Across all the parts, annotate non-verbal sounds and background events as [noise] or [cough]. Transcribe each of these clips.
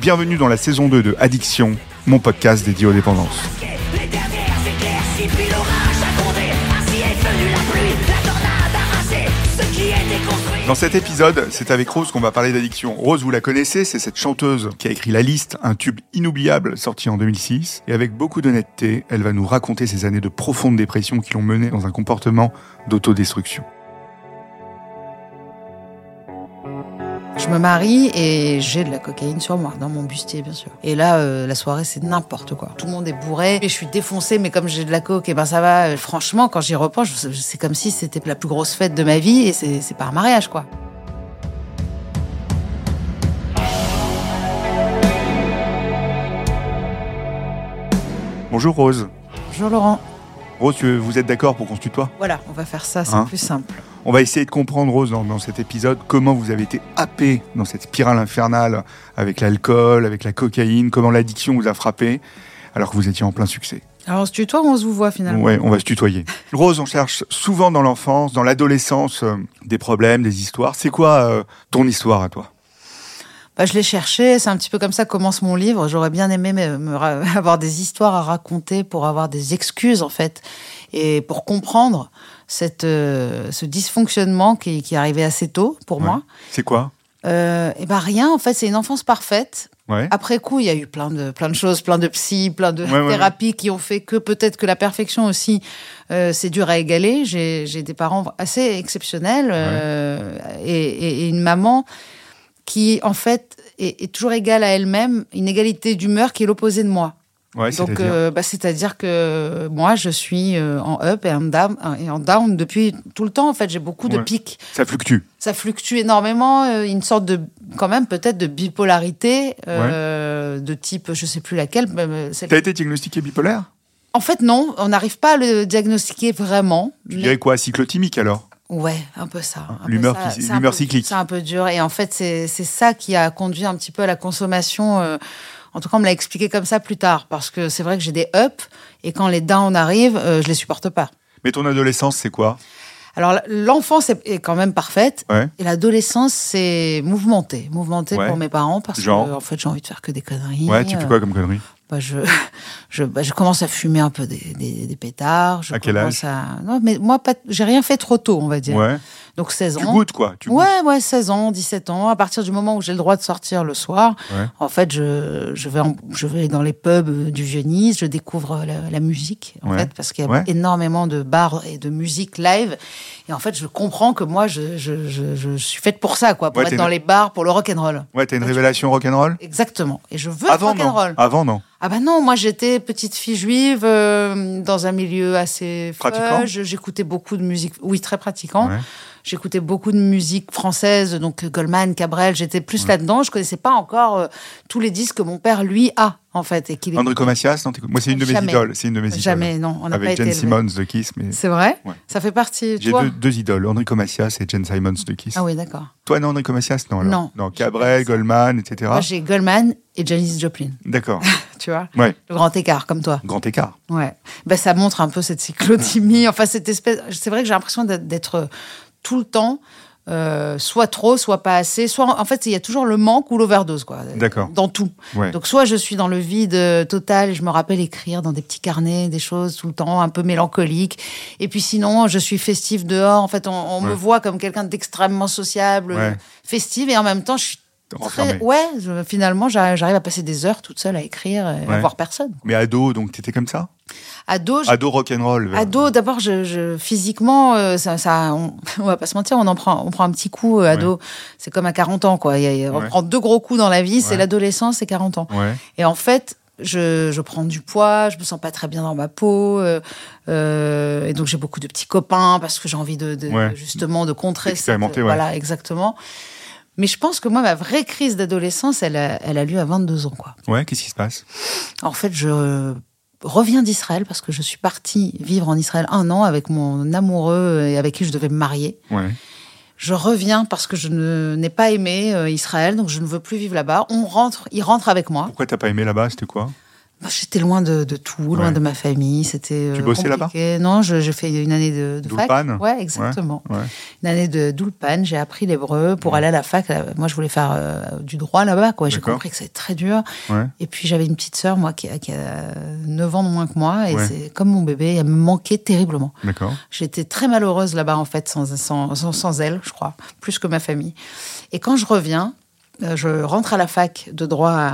Bienvenue dans la saison 2 de Addiction, mon podcast dédié aux dépendances. Dans cet épisode, c'est avec Rose qu'on va parler d'addiction. Rose, vous la connaissez, c'est cette chanteuse qui a écrit La Liste, un tube inoubliable sorti en 2006. Et avec beaucoup d'honnêteté, elle va nous raconter ces années de profonde dépression qui l'ont menée dans un comportement d'autodestruction. Je me marie et j'ai de la cocaïne sur moi, dans mon bustier bien sûr. Et là, euh, la soirée, c'est n'importe quoi. Tout le monde est bourré et je suis défoncée, mais comme j'ai de la coke, et ben ça va. Euh, Franchement, quand j'y repense, c'est comme si c'était la plus grosse fête de ma vie et c'est pas un mariage quoi. Bonjour Rose. Bonjour Laurent. Rose, vous êtes d'accord pour qu'on se tutoie? Voilà, on va faire ça, c'est Hein? plus simple. On va essayer de comprendre, Rose, dans, dans cet épisode, comment vous avez été happé dans cette spirale infernale avec l'alcool, avec la cocaïne, comment l'addiction vous a frappé, alors que vous étiez en plein succès. Alors on se tutoie ou on se vous voit finalement? Ouais, on va se tutoyer. Rose, on cherche souvent dans l'enfance, dans l'adolescence, euh, des problèmes, des histoires. C'est quoi euh, ton histoire à toi? Bah, je l'ai cherché, c'est un petit peu comme ça que commence mon livre. J'aurais bien aimé me, me ra- [laughs] avoir des histoires à raconter pour avoir des excuses en fait et pour comprendre cette, euh, ce dysfonctionnement qui, qui est arrivé assez tôt pour moi. C'est quoi Euh, et ben rien, en fait, c'est une enfance parfaite. Ouais. Après coup, il y a eu plein de plein de choses, plein de psy, plein de Ouais, thérapies qui ont fait que peut-être que la perfection aussi, euh, c'est dur à égaler. J'ai j'ai des parents assez exceptionnels euh, et, et- et une maman qui en fait est, est toujours égale à elle-même, une égalité d'humeur qui est l'opposé de moi. Ouais, Donc, c'est-à-dire euh, bah, c'est-à-dire que moi, je suis euh, en up et en down, et en down depuis tout le temps. En fait, j'ai beaucoup de Ouais. pics ça fluctue. ça fluctue énormément, euh, une sorte de, quand même peut-être de bipolarité, euh, de type, je sais plus laquelle. T'as été diagnostiqué bipolaire? En fait, non, on n'arrive pas à le diagnostiquer vraiment. Tu mais- dirais quoi? Cyclotimique alors? Ouais, un peu ça. L'humeur cyclique. C'est un peu dur. Et en fait, c'est c'est ça qui a conduit un petit peu à la consommation. euh, en tout cas, on me l'a expliqué comme ça plus tard. Parce que c'est vrai que j'ai des ups, et quand les downs arrivent, euh, je les supporte pas. Mais ton adolescence, c'est quoi? Alors, l'enfance est quand même parfaite. Ouais. Et l'adolescence, c'est mouvementé. Mouvementé Ouais. pour mes parents parce Genre que, en fait, j'ai envie de faire que des conneries. Ouais, tu fais Euh, quoi comme connerie bah, je, [laughs] je, bah, je commence à fumer un peu des, des, des pétards. Je À quel à... Non, mais moi, pas... j'ai rien fait trop tôt, on va dire. Ouais. Donc 16 ans. Tu goûtes quoi tu goûtes. Ouais, ouais, 16 ans, 17 ans. À partir du moment où j'ai le droit de sortir le soir, Ouais. en fait, je, je, vais en- je vais dans les pubs du Vieux-Nice, je découvre la, la musique, en Ouais. fait, parce qu'il y a Ouais. énormément de bars et de musique live. Et en fait, je comprends que moi, je, je, je, je suis faite pour ça, quoi, pour être dans une- les bars, pour le rock'n'roll. Ouais, t'as une révélation rock'n'roll Exactement. Et je veux Avant rock'n'roll. Avant non. Ah bah non, moi j'étais petite fille juive euh, dans un milieu assez Pratiquant. J'écoutais beaucoup de musique, oui très pratiquant. J'écoutais beaucoup de musique française, donc Goldman, Cabrel. J'étais plus là-dedans. Je connaissais pas encore euh, tous les disques que mon père lui a en fait et qu'il Enrico Macias, non Moi, c'est une de mes Jamais. idoles. C'est une de mes idoles. Jamais, non, on pas Avec été Jen élevés. Simmons de Kiss. Mais... C'est vrai? Ouais. Ça fait partie. J'ai deux, deux idoles, Enrico Macias et Jen Simmons de Kiss. Ah oui, d'accord. Toi, non, Enrico Macias, non alors Non. Non, Cabrel, Goldman, etc. Moi j'ai Goldman et Janis Joplin. D'accord. [laughs] Tu vois, Ouais. le grand écart comme toi. Grand écart. Ouais. Ben, ça montre un peu cette cyclothymie. Enfin, cette espèce. C'est vrai que j'ai l'impression d'être tout le temps, euh, soit trop, soit pas assez. Soit, en fait, il y a toujours le manque ou l'overdose, quoi. D'accord. Dans tout. Ouais. Donc, soit je suis dans le vide euh, total je me rappelle écrire dans des petits carnets des choses tout le temps, un peu mélancoliques. Et puis sinon, je suis festive dehors. En fait, on, on me voit comme quelqu'un d'extrêmement sociable, Ouais. festive, et en même temps, je suis. Très. Ouais, je- finalement, j'arrive à passer des heures toute seule à écrire et Ouais. à voir personne. Mais ado, donc t'étais comme ça? Ado, je- Ado rock'n'roll. ado, d'abord, je, je- physiquement, euh, ça, ça, on, [laughs] on va pas se mentir, on en prend, on prend un petit coup. euh, ado, c'est comme à 40 ans, quoi. Y a- on Ouais. prend deux gros coups dans la vie, c'est l'adolescence, c'est 40 ans. Et en fait, je, je prends du poids, je me sens pas très bien dans ma peau, euh, euh, et donc j'ai beaucoup de petits copains parce que j'ai envie de, de- Ouais. justement de contrer. cette- Expérimenter, ouais. Voilà, exactement. Mais je pense que moi, ma vraie crise d'adolescence, elle a, elle a lieu à 22 ans, quoi. Ouais, qu'est-ce qui se passe? En fait, je reviens d'Israël parce que je suis partie vivre en Israël un an avec mon amoureux et avec qui je devais me marier. Ouais. Je reviens parce que je n'ai pas aimé euh, Israël, donc je ne veux plus vivre là-bas. On rentre, il rentre avec moi. Pourquoi t'as pas aimé là-bas? C'était quoi? J'étais loin de, de tout, loin Ouais. de ma famille. C'était. Tu euh, bossais là-bas. Non, j'ai fait une année de, de fac. Ouais, exactement. Ouais. Une année de d'Ulpan. J'ai appris l'hébreu pour aller à la fac. Là, Moi, je voulais faire euh, du droit là-bas. quoi. J'ai compris que c'était très dur. Ouais. Et puis j'avais une petite sœur, moi, qui a, qui a 9 ans de moins que moi. Et Ouais. c'est comme mon bébé. Elle me manquait terriblement. D'accord. J'étais très malheureuse là-bas, en fait, sans, sans, sans, sans elle, je crois, plus que ma famille. Et quand je reviens, euh, je rentre à la fac de droit à,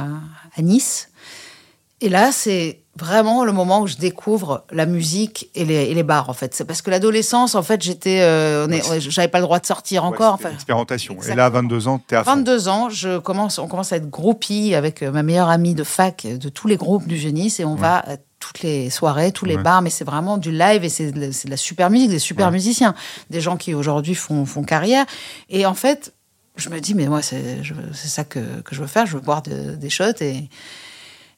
à Nice. Et là, c'est vraiment le moment où je découvre la musique et les, et les bars, en fait. C'est parce que l'adolescence, en fait, j'étais, euh, Ouais, j'avais pas le droit de sortir encore. Ouais, Expérimentation. Et là, à 22 ans, t'es à fond. 22 ans, je commence, on commence à être groupie avec euh, ma meilleure amie de fac euh, de tous les groupes du Génis et on va à toutes les soirées, tous les bars, mais c'est vraiment du live et c'est de, la- c'est de la super musique, des super musiciens, des gens qui aujourd'hui font, font carrière. Et en fait, je me dis, mais moi, c'est ça que, que je veux faire, je veux boire de- des shots et.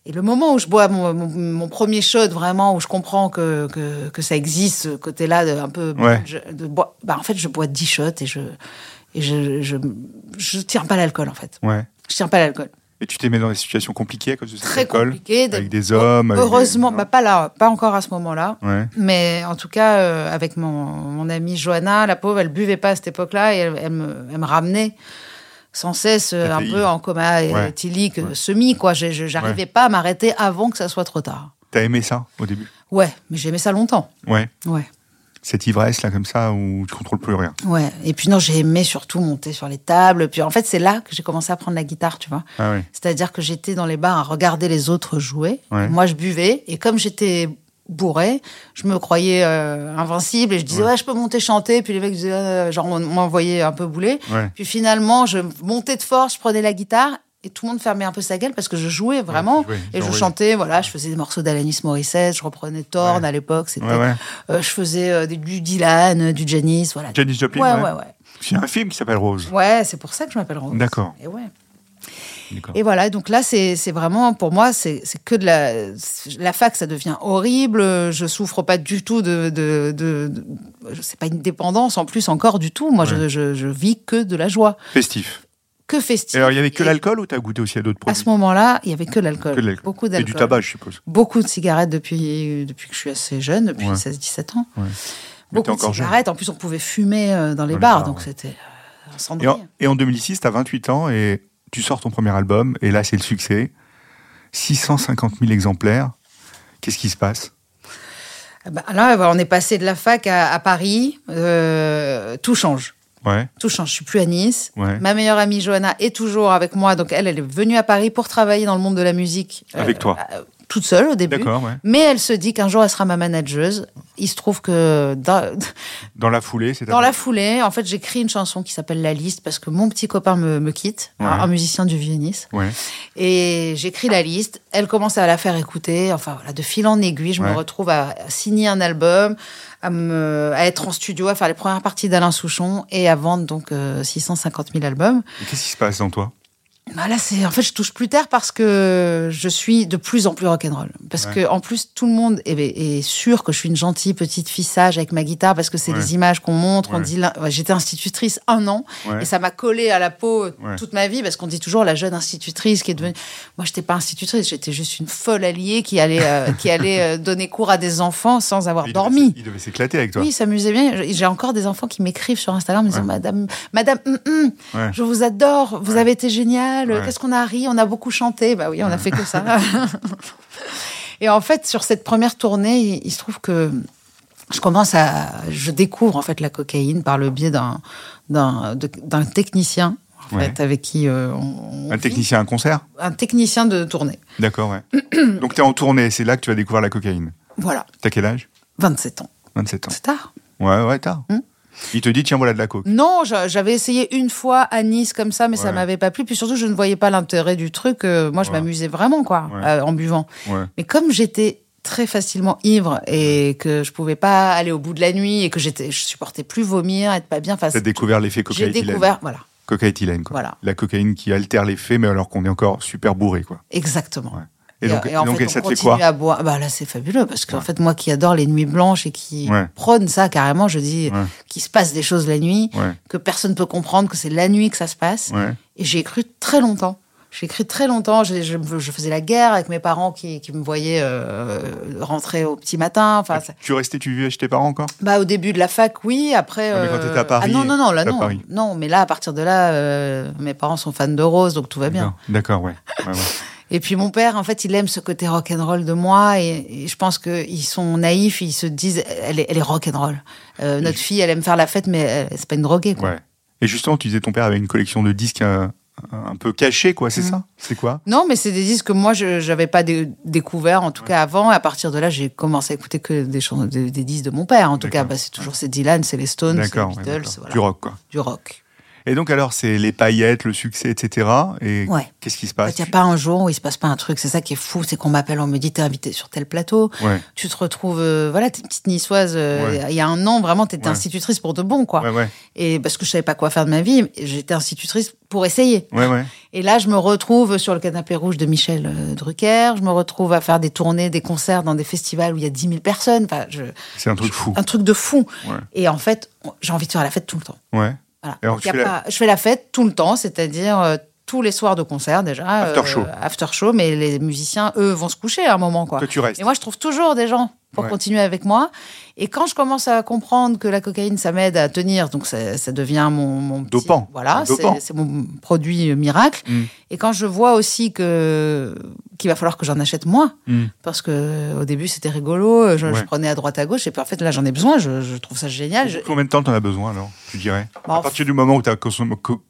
Et le moment où je bois mon, mon- mon premier shot, vraiment, où je comprends que, que, que ça existe, ce côté-là, un peu. Ouais. je- de boire- bah, en fait, je bois 10 shots et je et je, je, je tiens pas l'alcool, en fait. Ouais. Je tiens pas l'alcool. Et tu t'es mis dans des situations compliquées à cause de Très alcool compliqué. Avec des hommes des- Heureusement, bah, pas là, pas encore à ce moment-là. Ouais. Mais en tout cas, euh, avec mon, mon amie Johanna, la pauvre, elle buvait pas à cette époque-là et elle, elle me, elle me ramenait sans cesse euh, un peu en coma Ouais. éthylique, Ouais. semi, quoi. J'arrivais pas à m'arrêter avant que ça soit trop tard. T'as aimé ça au début? Ouais, mais j'aimais ça longtemps. Ouais. Ouais. Cette ivresse là comme ça où tu contrôles plus rien. Ouais. Et puis non, j'ai aimé surtout monter sur les tables. Puis en fait, c'est là que j'ai commencé à prendre la guitare, tu vois. Ah ouais. C'est-à-dire que j'étais dans les bars à regarder les autres jouer. Moi, je buvais. Et comme j'étais bourré, je me croyais euh, invincible. Et je disais, ouais. je peux monter chanter. Puis les mecs disaient, euh, genre, on m'envoyait un peu bouler. Ouais. Puis finalement, je montais de force, je prenais la guitare. Et tout le monde fermait un peu sa gueule parce que je jouais vraiment. et je chantais, voilà, je faisais des morceaux d'Alanis Morissette, je reprenais Torn à l'époque. C'était, Ouais ouais. euh, je faisais euh, du Dylan, du Janis, voilà. Janis Joplin. ouais, ouais. ouais, ouais. Il y a un film qui s'appelle Rose. Ouais, c'est pour ça que je m'appelle Rose. D'accord. Et ouais. Et voilà, donc là, c'est vraiment, pour moi, c'est que de la... La fac, ça devient horrible. Je souffre pas du tout de... de, de, de c'est pas une dépendance, en plus, encore du tout. Moi, je, Ouais. je, je vis que de la joie. Festif. Que festif. Et alors il y avait que Et l'alcool ou t'as goûté aussi à d'autres À produits ce moment-là, il y avait que l'alcool. Que de l'alcool. Beaucoup Et d'alcool. du tabac, je suppose. Beaucoup de cigarettes depuis, depuis que je suis assez jeune, depuis Ouais. 16-17 ans. Ouais. Beaucoup de jeune. cigarettes. En plus, on pouvait fumer euh, dans les bars, bars, donc ouais. c'était euh, Et en, et en 2006, t'as 28 ans et tu sors ton premier album et là c'est le succès. 650 000 exemplaires. Qu'est-ce qui se passe? Ah bah, là, on est passé de la fac à, à Paris. euh, tout change. Ouais. Tout change. Je suis plus à Nice. Ouais. Ma meilleure amie Johanna est toujours avec moi. Donc elle, elle est venue à Paris pour travailler dans le monde de la musique. Avec toi. Euh, toute seule au début. Ouais. Mais elle se dit qu'un jour elle sera ma manageuse. Il se trouve que dans, [laughs] Dans la foulée, c'est dans la foulée, en fait, j'écris une chanson qui s'appelle La Liste parce que mon petit copain me, me quitte, Ouais. un, un musicien du vieux Nice. Ouais. Et j'écris la liste. Elle commence à la faire écouter. Enfin voilà, de fil en aiguille, je me retrouve à, à signer un album, à, me, à être en studio, à faire les premières parties d'Alain Souchon et à vendre donc euh, 650 000 albums. Qu'est-ce qui se passe dans toi? Bah là, c'est en fait, je touche plus tard parce que je suis de plus en plus rock'n'roll. Parce Ouais. que en plus, tout le monde est, est sûr que je suis une gentille petite fille sage avec ma guitare parce que c'est Ouais. les images qu'on montre. On Ouais. dit, là- ouais, j'étais institutrice un an et ça m'a collé à la peau Ouais. toute ma vie parce qu'on dit toujours la jeune institutrice qui est devenue. Moi, j'étais pas institutrice, j'étais juste une folle alliée qui allait euh, [laughs] qui allait euh, donner cours à des enfants sans avoir Il devait dormi. s- Il devait s'éclater avec toi. Oui, s'amusait bien. J'ai encore des enfants qui m'écrivent sur Instagram en me disant. Madame, Madame, hum, Ouais. je vous adore, vous avez été génial. Ouais. Qu'est-ce qu'on a ri On a beaucoup chanté. Bah oui, on a fait que ça. [laughs] Et en fait, sur cette première tournée, il, il se trouve que je commence à, je découvre en fait la cocaïne par le biais d'un d'un technicien. En Ouais. fait, avec qui euh, on, on Un technicien à un concert? Un technicien de tournée. D'accord, ouais. [clears throat] Donc t'es en tournée, c'est là que tu as découvert la cocaïne? Voilà, T'as quel âge? 27 ans. 27 ans. C'est tard. Ouais, ouais, tard. Hmm. Il te dit, tiens, voilà de la coke. Non, j'a- j'avais essayé une fois à Nice comme ça, mais ça Ouais. m'avait pas plu. Puis surtout, je ne voyais pas l'intérêt du truc. euh, moi, je Ouais. m'amusais vraiment, quoi, Ouais. euh, en buvant. Mais comme j'étais très facilement ivre et que je pouvais pas aller au bout de la nuit et que j'étais, je supportais plus vomir, être pas bien. Enfin, T'as découvert l'effet j'ai cocaïne. découvert, voilà, Cocaïthylène, quoi. Voilà. La cocaïne qui altère l'effet, mais alors qu'on est encore super bourré, quoi. exactement. Et donc, en donc fait, et ça on fait continue quoi à boire. Bah là, c'est fabuleux parce qu'en Ouais. fait, moi qui adore les nuits blanches et qui Ouais. prône ça carrément, je dis Ouais. qu'il se passe des choses la nuit, que personne peut comprendre que c'est la nuit que ça se passe. Et j'ai cru très longtemps. J'ai cru très longtemps. Je, je, je faisais la guerre avec mes parents qui, qui me voyaient euh, rentrer au petit matin. Enfin, Tu restais, tu vivais chez tes parents encore? Bah, au début de la fac, oui. Après. Non, mais quand euh, t'étais à Paris, Ah non, non, non, là, non. Non, mais là, à partir de là, euh, mes parents sont fans de Rose, donc tout va bien. D'accord, D'accord, ouais. Ouais, ouais. [laughs] Et puis mon père, en fait, il aime ce côté rock'n'roll de moi et, et je pense qu'ils sont naïfs, ils se disent, elle est, elle est rock'n'roll. Euh, notre fille, elle aime faire la fête, mais c'est pas une droguée, quoi. Ouais. Et justement, tu disais ton père avait une collection de disques euh, un peu cachés, quoi, c'est Mhm. ça? C'est quoi? Non, mais c'est des disques que moi, je n'avais pas dé- découvert, en tout cas avant. Et à partir de là, j'ai commencé à écouter que des, chansons, des, des disques de mon père. En tout cas, bah, c'est toujours c'est Dylan, c'est les Stones, c'est les ouais, Beatles, voilà. Du rock, quoi. Du rock. Et donc, alors, c'est les paillettes, le succès, etc. Et Ouais. qu'est-ce qui se Il passe? N'y a pas un jour où il se passe pas un truc. C'est ça qui est fou, c'est qu'on m'appelle, on me dit, t'es invité sur tel plateau. Ouais, Tu te retrouves, euh, voilà, t'es une petite niçoise. euh, Ouais. Il y a un an, vraiment, t'étais institutrice pour de bon, quoi. Et parce que je savais pas quoi faire de ma vie, j'étais institutrice pour essayer. Et là, je me retrouve sur le canapé rouge de Michel euh, Drucker. Je me retrouve à faire des tournées, des concerts dans des festivals où il y a 10 000 personnes. Enfin, je, C'est un truc fou. un truc de fou. Et en fait, j'ai envie de faire la fête tout le temps. Ouais. Voilà. Et alors, Donc, tu y a fais la- pas- Je fais la fête tout le temps, c'est-à-dire euh, tous les soirs de concert déjà. After euh, show. After show, mais les musiciens, eux, vont se coucher à un moment. Quoi. Toi, tu restes. Et moi, je trouve toujours des gens pour Ouais. continuer avec moi. Et quand je commence à comprendre que la cocaïne, ça m'aide à tenir, donc ça, ça devient mon, mon petit- Dopant. Voilà, C'est mon produit euh, miracle. Mm. Et quand je vois aussi que qu'il va falloir que j'en achète moins, Mm. parce que au début c'était rigolo, je, je prenais à droite à gauche, et puis en fait là j'en ai besoin, je, je trouve ça génial. Je- Combien de temps t'en as besoin, alors, tu dirais? Bah, À partir du moment où tu as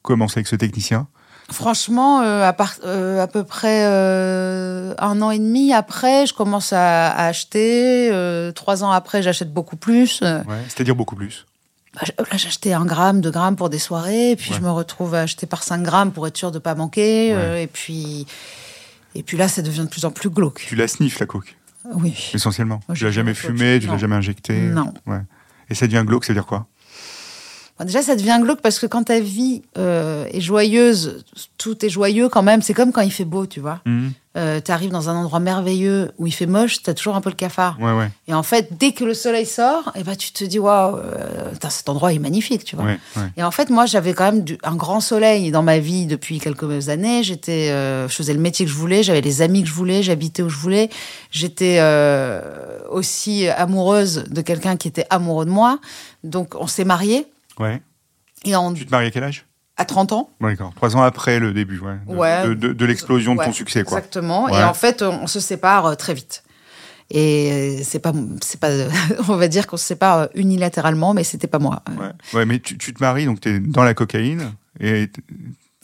commencé avec ce technicien? Franchement, euh, à, part, euh, à peu près euh, un an et demi après, je commence à, à acheter. trois ans après, j'achète beaucoup plus. Ouais. C'est-à-dire beaucoup plus. bah, là, j'achetais un gramme, deux grammes pour des soirées. Et puis, Ouais. je me retrouve à acheter par 5 grammes pour être sûr de pas manquer. et puis, et puis là, ça devient de plus en plus glauque. Tu la sniffes, la coke, Oui. essentiellement. Moi, tu l'as jamais fumée, tu l'as jamais injectée. Non. Ouais. Et ça devient glauque, ça veut dire quoi Bon, déjà, ça devient glauque parce que quand ta vie euh, est joyeuse, tout est joyeux quand même. C'est comme quand il fait beau, tu vois. Mhm. Euh, tu arrives dans un endroit merveilleux où il fait moche, tu as toujours un peu le cafard. Ouais, ouais. Et en fait, dès que le soleil sort, et ben, tu te dis, waouh, euh, cet endroit est magnifique, tu vois. ouais. Et en fait, moi, j'avais quand même du- un grand soleil dans ma vie depuis quelques années. J'étais, euh, je faisais le métier que je voulais, j'avais les amis que je voulais, j'habitais où je voulais. J'étais euh, aussi amoureuse de quelqu'un qui était amoureux de moi. Donc, on s'est mariés. Ouais. Et en, Tu te maries à quel âge? À 30 ans. D'accord. Trois ans après le début, ouais. De, Ouais. de, de- de l'explosion de ton succès, quoi. Exactement. Et en fait, on, se sépare euh, très vite. Et c'est pas, c'est pas, [laughs] on va dire qu'on se sépare euh, unilatéralement, mais c'était pas moi. Ouais. ouais, mais tu, tu te maries, donc tu es dans la cocaïne, et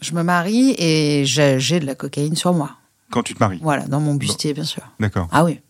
Je me marie et j'ai de la cocaïne sur moi. quand tu te maries. Voilà, dans mon bustier, bien sûr. D'accord. Ah oui.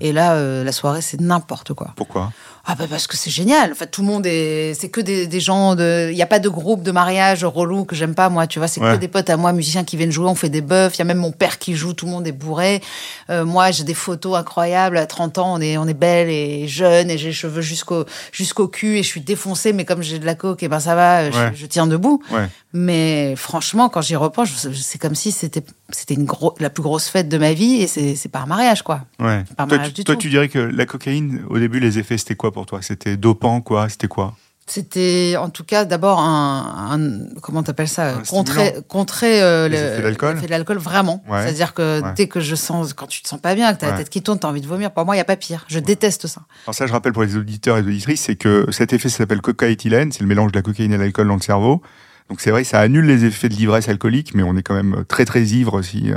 Et là, euh, la soirée, c'est n'importe quoi. Pourquoi? Ah bah parce que c'est génial. En fait, tout le monde est, c'est que des, des gens de, il y a pas de groupe de mariage relou que j'aime pas moi. Tu vois, c'est Ouais. que des potes à moi, musiciens qui viennent jouer. On fait des bœufs. Il y a même mon père qui joue. Tout le monde est bourré. Euh, moi, j'ai des photos incroyables. À 30 ans, on est, on est belle et jeune et j'ai les cheveux jusqu'au, jusqu'au cul et je suis défoncée. Mais comme j'ai de la coke, et ben ça va. je- Ouais. Je, tiens debout. Ouais. Mais franchement, quand j'y repense, c'est comme si c'était, c'était une gros, la plus grosse fête de ma vie et c'est, c'est pas un mariage quoi. Ouais. Pas Toi, mal tu, du toi, tout. tu dirais que la cocaïne, au début, les effets, c'était quoi pour toi? C'était dopant, quoi? C'était quoi? C'était en tout cas d'abord un, un- comment t'appelles ça? Un contrer contrer euh, de l'alcool? vraiment. Ouais. c'est-à-dire que Ouais. dès que je sens quand tu te sens pas bien que t'as Ouais. la tête qui tourne t'as envie de vomir pour moi il y a pas pire. Je déteste ça. Alors ça, je rappelle pour les auditeurs et les auditrices, c'est que cet effet s'appelle cocaéthylène, c'est le mélange de la cocaïne et de l'alcool dans le cerveau. Donc c'est vrai, ça annule les effets de l'ivresse alcoolique, mais on est quand même très très ivre si, euh,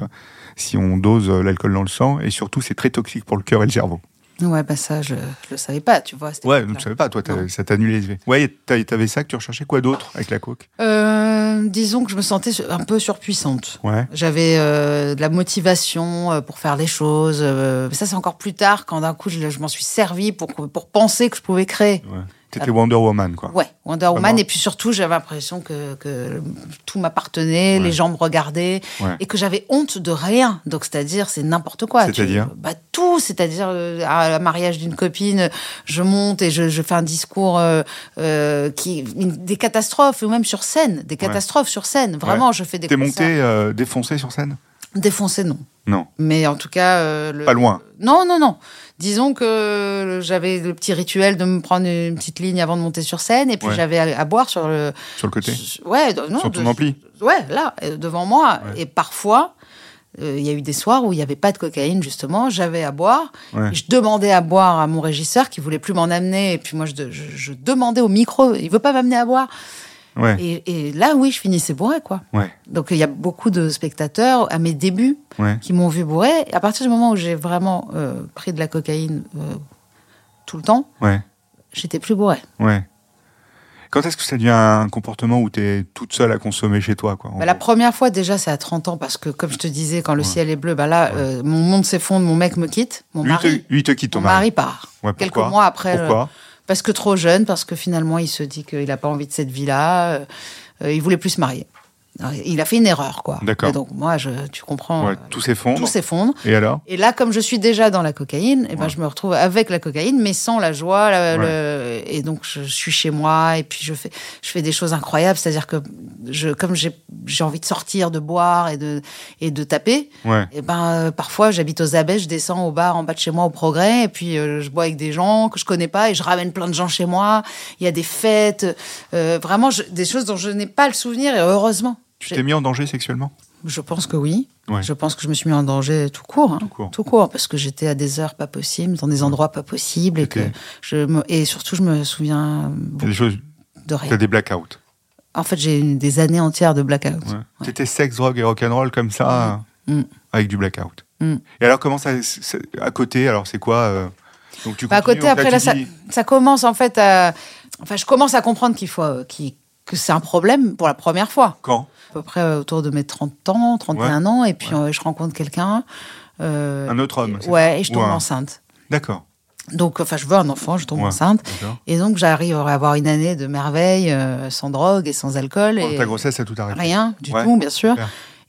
si on dose euh, l'alcool dans le sang, et surtout c'est très toxique pour le cœur et le cerveau. Ouais, bah ça, je, je le savais pas, tu vois. Ouais, je savais pas, toi, ça t'a annulé les. Ouais, t'avais ça que tu recherchais quoi d'autre avec la coke? Euh, disons que je me sentais un peu surpuissante. Ouais. J'avais euh, de la motivation euh, pour faire les choses. mais ça, c'est encore plus tard, quand d'un coup, je, je m'en suis servi pour, pour penser que je pouvais créer. ouais. T'étais Wonder Woman, quoi. Ouais, Wonder Woman. Vraiment Et puis surtout, j'avais l'impression que, que tout m'appartenait, Ouais. les gens me regardaient, Ouais. et que j'avais honte de rien. Donc, c'est-à-dire, c'est n'importe quoi. Tu- C'est-à-dire bah, Tout. C'est-à-dire, euh, à la mariage d'une copine, je monte et je, je fais un discours euh, euh, qui. des catastrophes, ou même sur scène. Des catastrophes sur scène. Vraiment, je fais des T'es monté défoncé sur scène? Défoncé, non. Non. Mais en tout cas. le- Pas loin. Non, non, non. Disons que j'avais le petit rituel de me prendre une petite ligne avant de monter sur scène, et puis Ouais. j'avais à, à boire sur le. Sur le côté Ouais, non. Sur ton de- ampli Ouais, là, euh, devant moi. Ouais. Et parfois, euh, il y a eu des soirs où il n'y avait pas de cocaïne, justement. J'avais à boire. Ouais. Je demandais à boire à mon régisseur qui voulait plus m'en amener. Et puis moi, je- je demandais au micro, il veut pas m'amener à boire. Ouais. Et, et là, oui, je finissais bourré, quoi. Ouais. Donc il y a beaucoup de spectateurs à mes débuts Ouais. qui m'ont vu bourré. Et à partir du moment où j'ai vraiment euh, pris de la cocaïne euh, tout le temps, j'étais plus bourré. Ouais. Quand est-ce que ça devient un comportement où t'es toute seule à consommer chez toi, quoi Bah, la première fois, déjà, c'est à 30 ans, parce que, comme je te disais, quand le Ouais. ciel est bleu, bah là, euh, mon monde s'effondre, mon mec me quitte, mon lui, mari, te, lui te quitte, ton mon mari part. Ouais, Quelques mois après, le- Pourquoi parce que trop jeune, parce que finalement, il se dit qu'il n'a pas envie de cette vie-là, euh, euh, il voulait plus se marier. Alors, Il a fait une erreur, quoi. D'accord. Et donc, moi, je, tu comprends, Ouais, euh, Tout s'effondre. tout s'effondre. Et alors? Et là, comme je suis déjà dans la cocaïne, eh ben, Ouais. je me retrouve avec la cocaïne, mais sans la joie. la- Ouais. le- Et donc, je suis chez moi et puis je fais, je fais des choses incroyables. C'est-à-dire que je, comme j'ai j'ai envie de sortir, de boire et de, et de taper, Ouais. et ben, euh, parfois, j'habite aux abeilles, je descends au bar en bas de chez moi au progrès et puis euh, je bois avec des gens que je connais pas et je ramène plein de gens chez moi. Il y a des fêtes, euh, vraiment je- des choses dont je n'ai pas le souvenir et heureusement. Tu t'es mis en danger sexuellement Je pense que oui. Ouais. Je pense que je me suis mis en danger tout court. hein. Tout court. parce que j'étais à des heures pas possibles, dans des endroits pas possibles. Et, que je me, et surtout, je me souviens T'as des choses, de t'as rien. des blackouts. En fait, j'ai eu des années entières de blackout. Ouais. T'étais sexe, drogue et rock'n'roll comme ça, Mm. avec du blackout. Mm. Et alors, comment ça, à côté, alors c'est quoi euh, Donc tu Bah, à côté, après, là, ça commence en fait à. Enfin, je commence à comprendre qu'il faut. euh, qu'il- que c'est un problème pour la première fois. Quand? À peu près euh, autour de mes 30 ans, 31 ans. Et puis, euh, je rencontre quelqu'un. euh, Un autre homme, c'est Ouais, et je tombe enceinte. D'accord. Donc, enfin, je veux un enfant, je tombe Ouais. enceinte. Et donc, j'arrive à avoir une année de merveille, euh, sans drogue et sans alcool. Pendant et Ta grossesse a tout arrêté. Rien du Ouais, tout, bien sûr.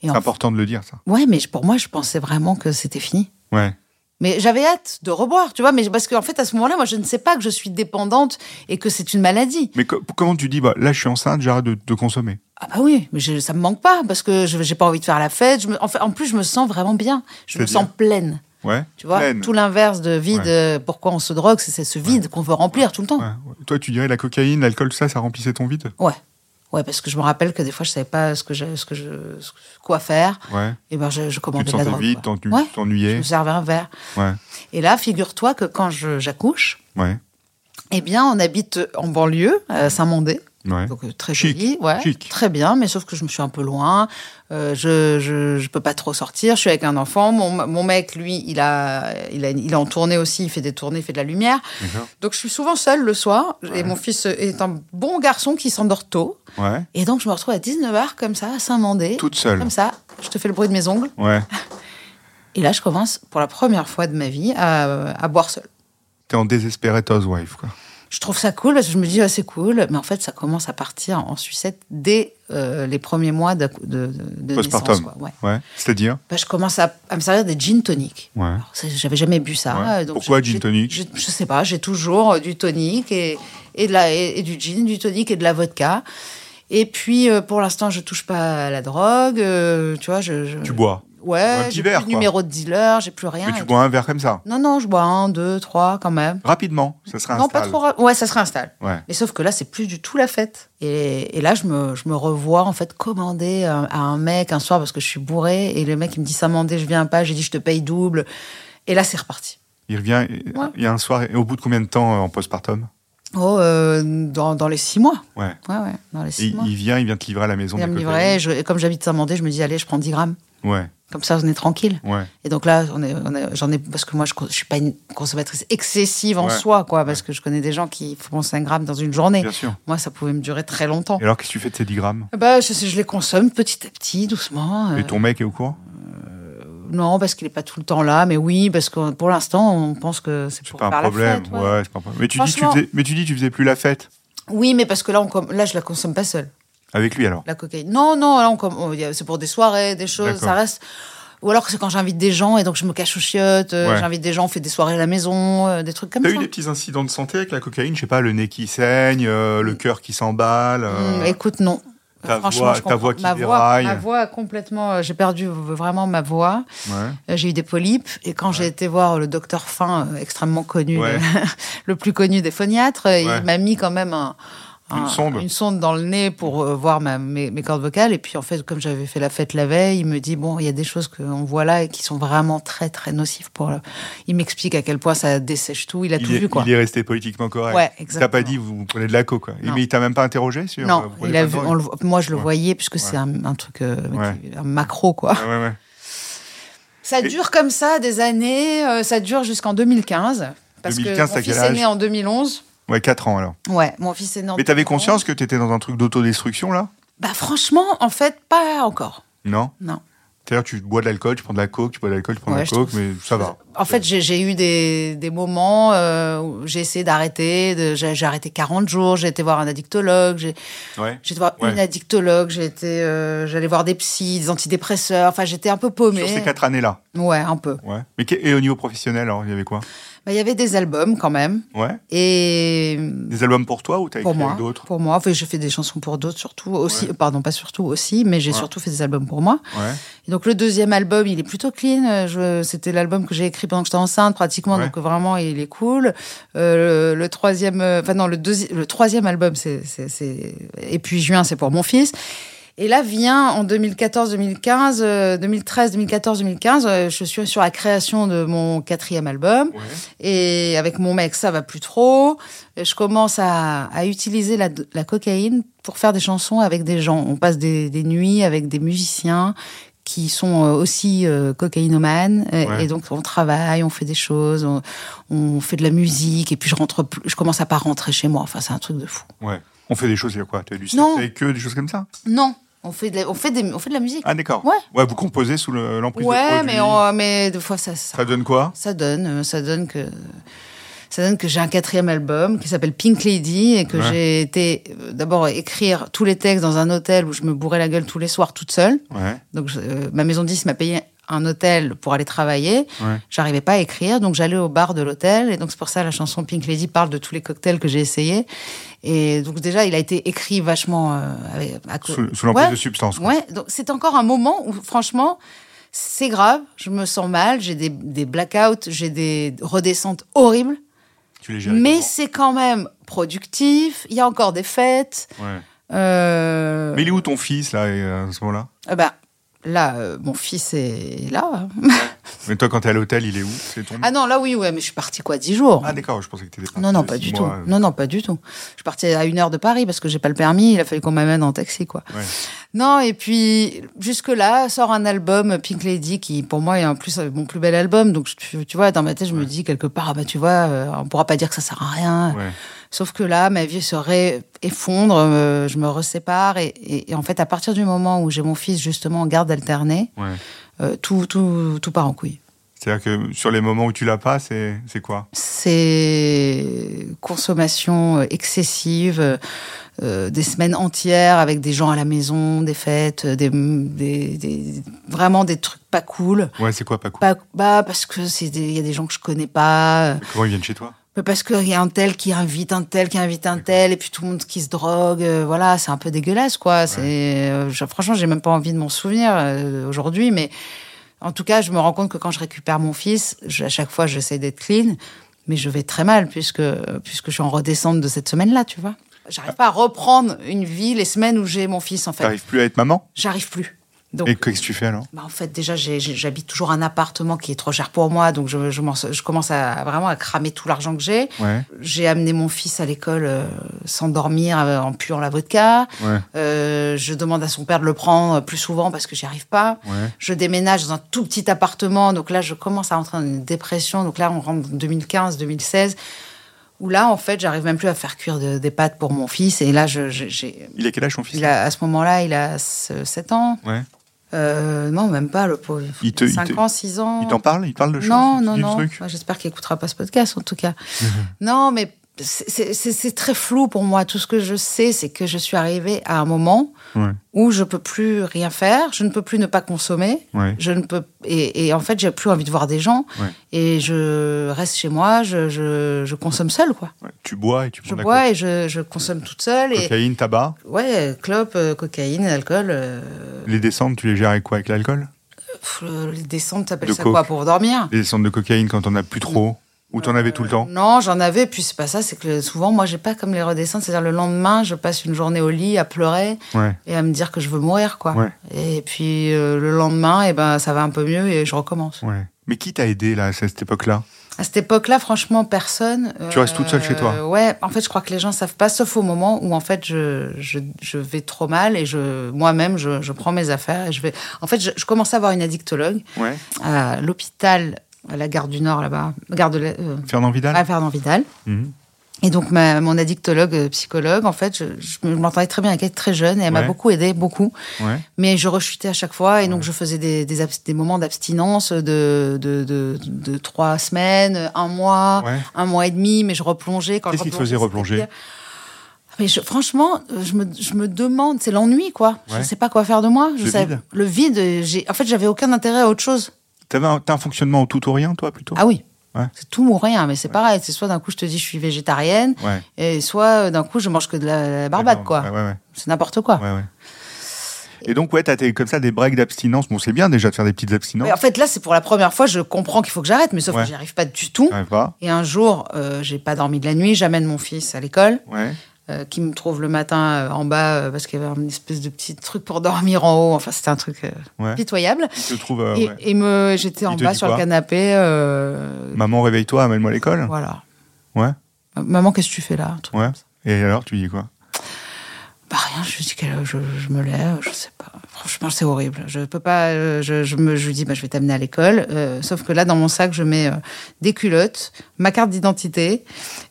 Et C'est important de le dire, ça. Ouais, mais pour moi, je pensais vraiment que c'était fini. Ouais. Mais j'avais hâte de reboire, tu vois. Mais parce qu'en fait, à ce moment-là, moi, je ne sais pas que je suis dépendante et que c'est une maladie. Mais co- comment tu dis, bah, là, je suis enceinte, j'arrête de, de consommer? Ah bah oui, mais je- ça me manque pas parce que je j'ai pas envie de faire la fête. Je me, en, fait, en plus, je me sens vraiment bien. Je me sens pleine. Ouais. Tu vois, Pleine. tout l'inverse de vide. Ouais. euh, pourquoi on se drogue, c'est ce vide qu'on veut remplir tout le temps. Toi, tu dirais la cocaïne, l'alcool, tout ça, ça remplissait ton vide? Ouais. Ouais, parce que je me rappelle que des fois, je savais pas ce que je, ce que je, quoi faire. Ouais. Et ben, je, je Tu commandais te la drogue. vide, quoi. Ouais. Je me servais un verre. Ouais. Et là, figure-toi que quand je- j'accouche, Ouais. eh bien, on habite en banlieue, à Saint-Mandé. Ouais. Donc, euh, très Chic, joli, ouais, chic. très bien, mais sauf que je me suis un peu loin. Euh, je, je, je peux pas trop sortir. Je suis avec un enfant. Mon, mon mec, lui, il a, il a, il est en tournée aussi. Il fait des tournées, il fait de la lumière. Donc, je suis souvent seule le soir. Et mon fils est un bon garçon qui s'endort tôt. Ouais. Et donc, je me retrouve à 19h comme ça, à Saint-Mandé. Toute seule. Comme ça. Je te fais le bruit de mes ongles. Ouais. [laughs] Et là, je commence pour la première fois de ma vie à, à boire seule. T'es en désespérate housewife, quoi. Je trouve ça cool parce que je me dis, ah, c'est cool. Mais en fait, ça commence à partir en sucette dès euh, les premiers mois de, de, de- naissance. Quoi. Ouais. Ouais. C'est-à-dire Bah, je commence à, à me servir des gin tonic. Ouais. Alors, J'avais jamais bu ça. Ouais. donc Pourquoi gin tonic j'ai- Je sais pas, j'ai toujours euh, du tonic et, et, de la, et, et du gin, du tonic et de la vodka. Et puis, euh, pour l'instant, je touche pas à la drogue. euh, tu vois, je. je- Tu bois. Ouais, j'ai verre, plus de numéro de dealer, j'ai plus rien. Mais tu bois un verre comme ça? Non, non, je bois un, deux, trois quand même. Rapidement, ça serait Non, pas trop. ra- Ouais, ça se réinstalle. Ouais. Mais sauf que là, c'est plus du tout la fête. Et, et là, je me, je me revois en fait commander à, à un mec un soir parce que je suis bourrée et le mec il me dit Samandé, je viens pas. J'ai dit je te paye double. Et là, c'est reparti. Il revient, Ouais. il y a un soir, et au bout de combien de temps euh, en postpartum? Oh, euh, dans, dans les six mois. Ouais. Ouais, ouais, dans les six mois. il vient, il vient te livrer à la maison. Il vient me livrer. Je, comme j'habite Saint-Mandé, je me dis allez, je prends 10 grammes. Ouais. Comme ça, on est tranquille. Ouais. Et donc là, on est, on est- j'en ai parce que moi, je, je suis pas une consommatrice excessive en Ouais. soi, quoi, parce que je connais des gens qui font 5 grammes dans une journée. Bien sûr. Moi, ça pouvait me durer très longtemps. Et alors, qu'est-ce que tu fais de ces 10 grammes? Bah, je, les consomme petit à petit, doucement. euh, Et ton mec est au courant? Non, parce qu'il est pas tout le temps là, mais oui, parce que pour l'instant, on pense que c'est pour pas faire un problème. la fête. ouais. ouais, c'est pas un problème. Mais tu, dis, tu faisais, mais tu dis tu faisais plus la fête Oui, mais parce que là, on, là, je la consomme pas seule. Avec lui alors. La cocaïne. Non, non, c'est pour des soirées, des choses, ça reste. Ou alors c'est quand j'invite des gens et donc je me cache aux chiottes, euh, Ouais. j'invite des gens, on fait des soirées à la maison, euh, des trucs comme T'as ça. eu des petits incidents de santé avec la cocaïne? Je sais pas, le nez qui saigne, euh, le cœur qui s'emballe. euh, Hum, écoute, non. ta Franchement, voix- je ta comprends. voix qui ma déraille. Voix, ma voix a complètement. J'ai perdu vraiment ma voix. ouais. J'ai eu des polypes et quand j'ai été voir le docteur Fin, extrêmement connu, le, [laughs] le plus connu des phoniatres, il m'a mis quand même un, un- sonde. une sonde dans le nez pour euh, voir ma- mes, mes cordes vocales. Et puis en fait, comme j'avais fait la fête la veille, il me dit bon, il y a des choses qu'on voit là et qui sont vraiment très très nocives pour. Le... Il m'explique à quel point ça dessèche tout. Il a Il, tout est, vu quoi. il est resté politiquement correct. Ouais, T'as exactement. pas dit vous prenez de la coke quoi. Non. Mais il t'a même pas interrogé sur. euh, Non, vous prenez il a pas de vu. drogue on le voit- moi, je le Ouais. voyais puisque Ouais. c'est un, un truc, euh, un macro quoi. Ça dure comme ça des années. euh, ça dure jusqu'en 2015. Parce 2015, que t'as mon fils est né en 2011. Ouais, 4 ans alors. Ouais, mon fils est en Mais t'avais 2011. conscience que t'étais dans un truc d'autodestruction là? Bah franchement, en fait, pas encore. Non? Non. C'est-à-dire tu bois de l'alcool, tu prends de la coke, tu bois de l'alcool, tu prends de la coke, trouve- mais ça va. En fait, j'ai eu des, des moments euh, où j'ai essayé d'arrêter. J'ai arrêté 40 jours. J'ai été voir un addictologue. J'ai Ouais. été voir Ouais. une addictologue. Euh, j'allais voir des psys, des antidépresseurs. Enfin, j'étais un peu paumée. Sur ces 4 années-là. Ouais, un peu. Ouais. Mais et au niveau professionnel alors, il y avait quoi? Bah, il y avait des albums quand même. Ouais. Et Des albums pour toi ou t'as pour écrit d'autres pour moi, enfin, j'ai fait des chansons pour d'autres surtout aussi. Ouais. Pardon, pas surtout aussi, mais j'ai Ouais. surtout fait des albums pour moi. Ouais. Et donc le deuxième album, il est plutôt clean. C'était l'album que j'ai écrit pendant que j'étais enceinte, pratiquement. Donc vraiment, il est cool. Euh, le, le troisième, euh, enfin non, le deuxième, le troisième album, c'est, c'est, c'est- et puis juin, c'est pour mon fils. Et là vient en 2014, 2015, euh, 2013, 2014, 2015, euh, je suis sur la création de mon quatrième album. Ouais. Et avec mon mec, ça va plus trop. Je commence à, à utiliser la, la cocaïne pour faire des chansons avec des gens. On passe des, des nuits avec des musiciens qui sont euh, aussi euh, cocaïnomanes. Et, Ouais. et donc, on travaille, on fait des choses, on, on fait de la musique. Et puis, je rentre, je commence à pas rentrer chez moi. Enfin, c'est un truc de fou. Ouais. On fait des choses, il y a quoi? T'as du sexe Non. avec eux, des choses comme ça? Non, on fait de la, on fait des, on fait de la musique. Ah d'accord. Ouais. Ouais, vous composez sous le- l'emprise de ouais, produits. mais, on- mais des fois, ça, ça, Ça donne quoi ça donne, euh, ça donne que ça donne que j'ai un quatrième album qui s'appelle Pink Lady et que Ouais. j'ai été euh, d'abord écrire tous les textes dans un hôtel où je me bourrais la gueule tous les soirs toute seule. Ouais. Donc je- euh, ma maison 10 m'a payé un hôtel pour aller travailler. Ouais. J'arrivais pas à écrire, donc j'allais au bar de l'hôtel et donc c'est pour ça la chanson Pink Lady parle de tous les cocktails que j'ai essayés. Et donc déjà il a été écrit vachement euh, avec, à Sous, sous l'emprise Ouais. de substances. quoi. Ouais, donc c'est encore un moment où franchement c'est grave, je me sens mal, j'ai des, des blackouts, j'ai des redescentes horribles, Tu les gères mais c'est quand même productif, il y a encore des fêtes. Ouais. Euh, Mais il est où ton fils là euh, à ce moment-là? Euh, bah, là, euh, mon fils est là. [laughs] Mais toi, quand t'es à l'hôtel, il est où ton. ah non, là oui, ouais, mais je suis partie quoi, dix jours. Ah, d'accord, je pensais que t'étais parti. non, non, pas du mois. tout. Non, non, pas du tout. Je suis partie à une heure de Paris parce que j'ai pas le permis. Il a fallu qu'on m'amène en taxi, quoi. Ouais. Non, et puis jusque là sort un album Pink Lady qui pour moi est en plus euh, mon plus bel album. Donc tu, tu vois, dans ma tête, je me dis quelque part, ah bah tu vois, euh, on pourra pas dire que ça sert à rien. Ouais. Sauf que là, ma vie se réeffondre, euh, je me resépare et, et- et en fait, à partir du moment où j'ai mon fils justement en garde alternée, Ouais. euh, tout, tout, tout part en couille. C'est-à-dire que sur les moments où tu l'as pas, c'est c'est quoi? C'est consommation euh, excessive, euh, des semaines entières avec des gens à la maison, des fêtes, des, des, des- vraiment des trucs pas cool. Ouais, c'est quoi pas cool? Pas, bah parce que c'est il y a des gens que je connais pas. Comment ils viennent chez toi? Parce qu'il y a un tel qui invite un tel qui invite un tel et puis tout le monde qui se drogue. euh, voilà, c'est un peu dégueulasse quoi. C'est euh, je- franchement, j'ai même pas envie de m'en souvenir euh, aujourd'hui, mais en tout cas, je me rends compte que quand je récupère mon fils, je- à chaque fois, j'essaie d'être clean, mais je vais très mal puisque puisque je suis en redescente de cette semaine-là, tu vois. J'arrive pas à reprendre une vie les semaines où j'ai mon fils en fait. T'arrives plus à être maman? J'arrive plus. Donc, Et qu'est-ce que tu fais alors? bah, en fait, déjà, j'habite toujours un appartement qui est trop cher pour moi, donc je, je, m'en- je commence à vraiment à cramer tout l'argent que j'ai. Ouais, J'ai amené mon fils à l'école euh, sans dormir, euh, en puant la vodka. ouais, Euh, je demande à son père de le prendre plus souvent parce que j'y arrive pas. ouais. Je déménage dans un tout petit appartement, donc là, je commence à rentrer dans une dépression. Donc là, on rentre en 2015, 2016, où là, en fait, j'arrive même plus à faire cuire de- des pâtes pour mon fils. Et là, j'ai, Il a quel âge ton fils? Il a, à ce moment-là, il a 7 ans. Ouais. Euh, non, même pas, le pauvre. Il te- il 5 te- ans, 6 ans. Il t'en parle Il parle de choses Non, Il non, non. J'espère qu'il écoutera pas ce podcast, en tout cas. [laughs] Non, mais c'est très flou pour moi. Tout ce que je sais, c'est que je suis arrivée à un moment Ouais, où je peux plus rien faire, je ne peux plus ne pas consommer, ouais, je ne peux et, et en fait j'ai plus envie de voir des gens Ouais. et je reste chez moi, je, je, je consomme seule quoi. Tu bois et tu Je prends de la bois et je, je consomme toute seule et cocaïne, tabac. ouais clope, euh, cocaïne, alcool. euh, Les descentes, tu les gères avec quoi Avec l'alcool? les descentes, t'appelles De ça coke. quoi pour dormir? Les descentes de cocaïne quand on a plus trop Ou t'en avais tout le temps Non, j'en avais, puis c'est pas ça, c'est que souvent moi j'ai pas comme les redescentes, c'est-à-dire le lendemain je passe une journée au lit à pleurer Ouais, et à me dire que je veux mourir quoi. Ouais. Et puis euh, le lendemain, et ben ça va un peu mieux et je recommence. ouais. Mais qui t'a aidé là, à cette époque-là? À cette époque-là, franchement, personne. Tu restes toute seule chez toi? Ouais, en fait, je crois que les gens savent pas, sauf au moment où en fait je, je, je vais trop mal et je moi-même je, je prends mes affaires et je vais. En fait, je, je commence à avoir une addictologue Ouais. à l'hôpital à la gare du Nord là-bas, gare de la- euh, Fernand Vidal à Fernand Vidal. Mhm. Et donc, ma, mon addictologue, euh, psychologue, en fait, je, je me- je m'entendais très bien avec elle, très jeune, et elle m'a beaucoup aidée, beaucoup. Ouais. Mais je rechutais à chaque fois, et donc je faisais des, des, moments d'abstinence de, de, de, de trois semaines, un mois, un mois et demi, mais je replongeais. quand je Qu'est-ce qui te faisait replonger mais je- franchement, je me, je me demande, c'est l'ennui, quoi. Je Ouais. sais pas quoi faire de moi. Je Le sais, vide. le vide. j'ai- En fait, j'avais aucun intérêt à autre chose. T'avais un, t'as un fonctionnement au tout ou rien, toi, plutôt? Ah oui. Ouais. C'est tout ou rien, mais c'est pareil. C'est soit d'un coup je te dis je suis végétarienne, Ouais. et soit euh, d'un coup je mange que de la, la barbade, quoi. C'est n'importe quoi. Et donc, ouais, t'as tes- comme ça des breaks d'abstinence. Bon, c'est bien déjà de faire des petites abstinences. Mais en fait, là, c'est pour la première fois, je comprends qu'il faut que j'arrête, mais sauf Ouais. que j'y arrive pas du tout. Pas Et un jour, euh, j'ai pas dormi de la nuit, j'amène mon fils à l'école, Ouais. Euh, qui me trouve le matin euh, en bas euh, parce qu'il y avait une espèce de petit truc pour dormir en haut. Enfin, c'était un truc Ouais. pitoyable. Te et, ouais. et me, j'étais en bas sur le canapé. Maman, réveille-toi, amène-moi à l'école. Voilà. Ouais. Maman, qu'est-ce que tu fais là Ouais. Et alors, tu dis quoi? Bah rien, je lui dis que je, je me lève, je sais pas. Franchement, c'est horrible. Je peux pas. euh, Je, je me, je lui dis, bah, je vais t'amener à l'école. Euh, sauf que là, dans mon sac, je mets euh, des culottes, ma carte d'identité,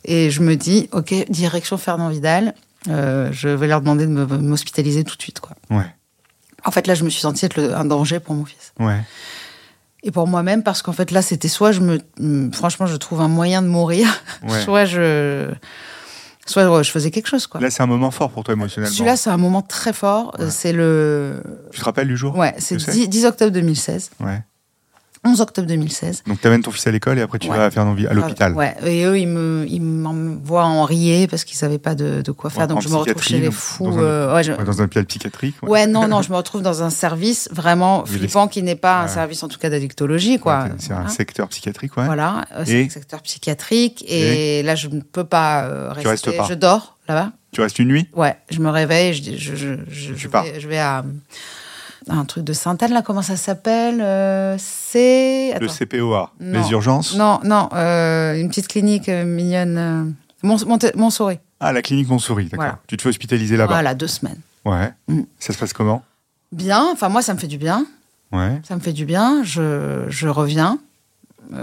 et je me dis, ok, direction Fernand Vidal. euh, je vais leur demander de m'hospitaliser tout de suite, quoi. Ouais. En fait, là, je me suis sentie être le- un danger pour mon fils. Ouais. Et pour moi-même, parce qu'en fait, là, c'était soit je me. Franchement, je trouve un moyen de mourir, Ouais. [laughs] soit je. Soit je faisais quelque chose, quoi. Là, c'est un moment fort pour toi émotionnellement. Celui-là, c'est un moment très fort. C'est le. Tu te rappelles du jour? Ouais, c'est Tu sais 10, 10 octobre 2016. Ouais. 11 octobre 2016. Donc, t'amènes ton fils à l'école et après, tu Ouais. vas à Fernand Vidal, à l'hôpital. Ouais, et eux, ils me, ils m'envoient en rier parce qu'ils savaient pas de, de quoi faire. Donc je me retrouve chez les fous. dans un- euh, ouais, je- Ouais, Dans un hôpital psychiatrique. ouais. non, non, [laughs] je me retrouve dans un service vraiment flippant qui n'est pas un service, en tout cas, d'addictologie, quoi. C'est un Voilà. secteur psychiatrique, ouais. Voilà, euh, c'est un secteur psychiatrique. Et, là, je ne peux pas euh, rester. restes pas. Je dors là-bas. Tu restes une nuit? Ouais, je me réveille, je, je, je, je, Tu vais, à un truc de Sainte-Anne, là, comment ça s'appelle Euh, C'est. Le. CPOA, Non. les urgences? Non, non, euh, une petite clinique euh, mignonne. Euh, Mont- Monte- Montsouris. Ah, la clinique Montsouris, d'accord. Voilà. Tu te fais hospitaliser là-bas? Voilà, deux semaines. Ouais. Mm. Ça se passe comment? Bien, enfin, moi, ça me fait du bien. Ouais. Ça me fait du bien. Je, je reviens.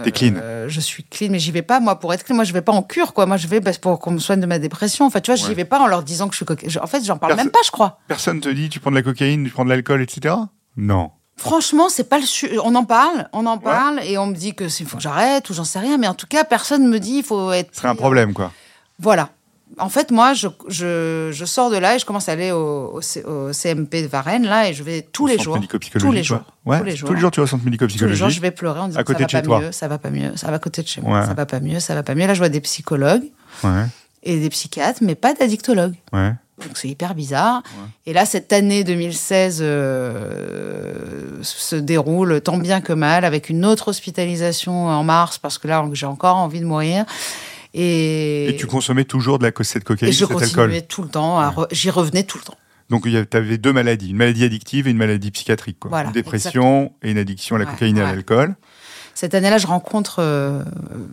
T'es clean. Euh, je suis clean, mais j'y vais pas, moi, pour être clean. Moi, je vais pas en cure, quoi. Moi, je vais parce- pour qu'on me soigne de ma dépression. Enfin, tu vois, Ouais. j'y vais pas en leur disant que je suis coquine. En fait, j'en parle Perso- même pas, je crois. Personne te dit, tu prends de la cocaïne, tu prends de l'alcool, etc. Non. Franchement, c'est pas le su- on en parle, on en parle et on me dit que il faut que j'arrête ou j'en sais rien, mais en tout cas, personne me dit il faut être. Ce serait un problème, quoi. Voilà. En fait, moi, je, je, je sors de là et je commence à aller au, au C- au CMP de Varennes, là, et je vais tous Au les jours. médico-psychologique, Tous les jours. Ouais. Tous les jours. Tous les jours, tu vas au centre Tous les médico-psychologique. jours, je vais pleurer en disant À côté ça va de chez pas toi. mieux, ça va pas mieux, ça va à côté de chez moi, Ouais. ça va pas mieux, ça va pas mieux. Là, je vois des psychologues Ouais. et des psychiatres, mais pas d'addictologues. Ouais. Donc c'est hyper bizarre. Et là, cette année 2016 euh, se déroule tant bien que mal avec une autre hospitalisation en mars parce que là, j'ai encore envie de mourir. Et, Et tu consommais toujours de la, cette cocaïne, et je cet continuais alcool tout le temps. re- J'y revenais tout le temps. Donc tu avais deux maladies, une maladie addictive et une maladie psychiatrique. Quoi. Voilà, une dépression et une addiction à la Ouais, cocaïne et à l'alcool. Cette année-là, je rencontre euh,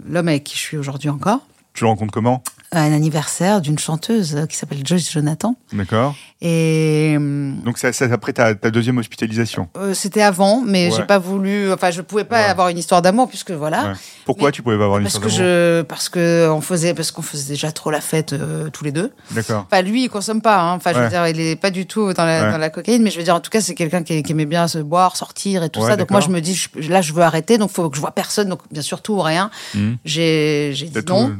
l'homme avec qui je suis aujourd'hui encore, Tu le rencontres comment? À un anniversaire d'une chanteuse qui s'appelle Joyce Jonathan. D'accord. Et Donc ça, ça après ta, ta deuxième hospitalisation. euh, c'était avant, mais Ouais. j'ai pas voulu. Enfin, je pouvais pas Ouais. avoir une histoire d'amour puisque voilà. Ouais. Pourquoi Mais- tu pouvais pas avoir une Parce histoire que d'amour je, parce que on faisait, parce qu'on faisait déjà trop la fête euh, tous les deux. D'accord. Enfin, lui, il consomme pas. Hein. Enfin, je veux dire, il est pas du tout dans la, Ouais. dans la cocaïne, mais je veux dire, en tout cas, c'est quelqu'un qui, qui aimait bien se boire, sortir et tout ça. Donc moi, je me dis, je- là, je veux arrêter, donc faut que je vois personne. Donc bien sûr, tout ou rien. Mhm. J'ai, dit tout- non.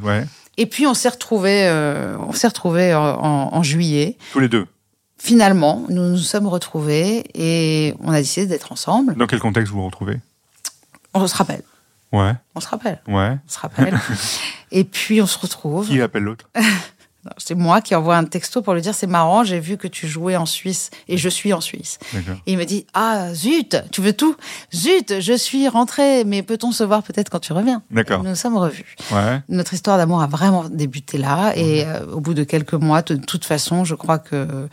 Et puis on s'est retrouvés, euh, on s'est retrouvés en, en- en juillet. Tous les deux. Finalement, nous nous sommes retrouvés et on a décidé d'être ensemble. Dans quel contexte vous vous retrouvez? On se rappelle, Ouais. on se rappelle, Ouais. on se rappelle. [laughs] et puis on se retrouve. Qui appelle l'autre? [laughs] C'est moi qui envoie un texto pour lui dire c'est marrant, j'ai vu que tu jouais en Suisse et je suis en Suisse. Et il me dit ah zut, tu veux tout? Zut, je suis rentrée, mais peut-on se voir peut-être quand tu reviens? D'accord. Nous nous sommes revus. Ouais. Notre histoire d'amour a vraiment débuté là et euh, au bout de quelques mois, de toute façon, je crois que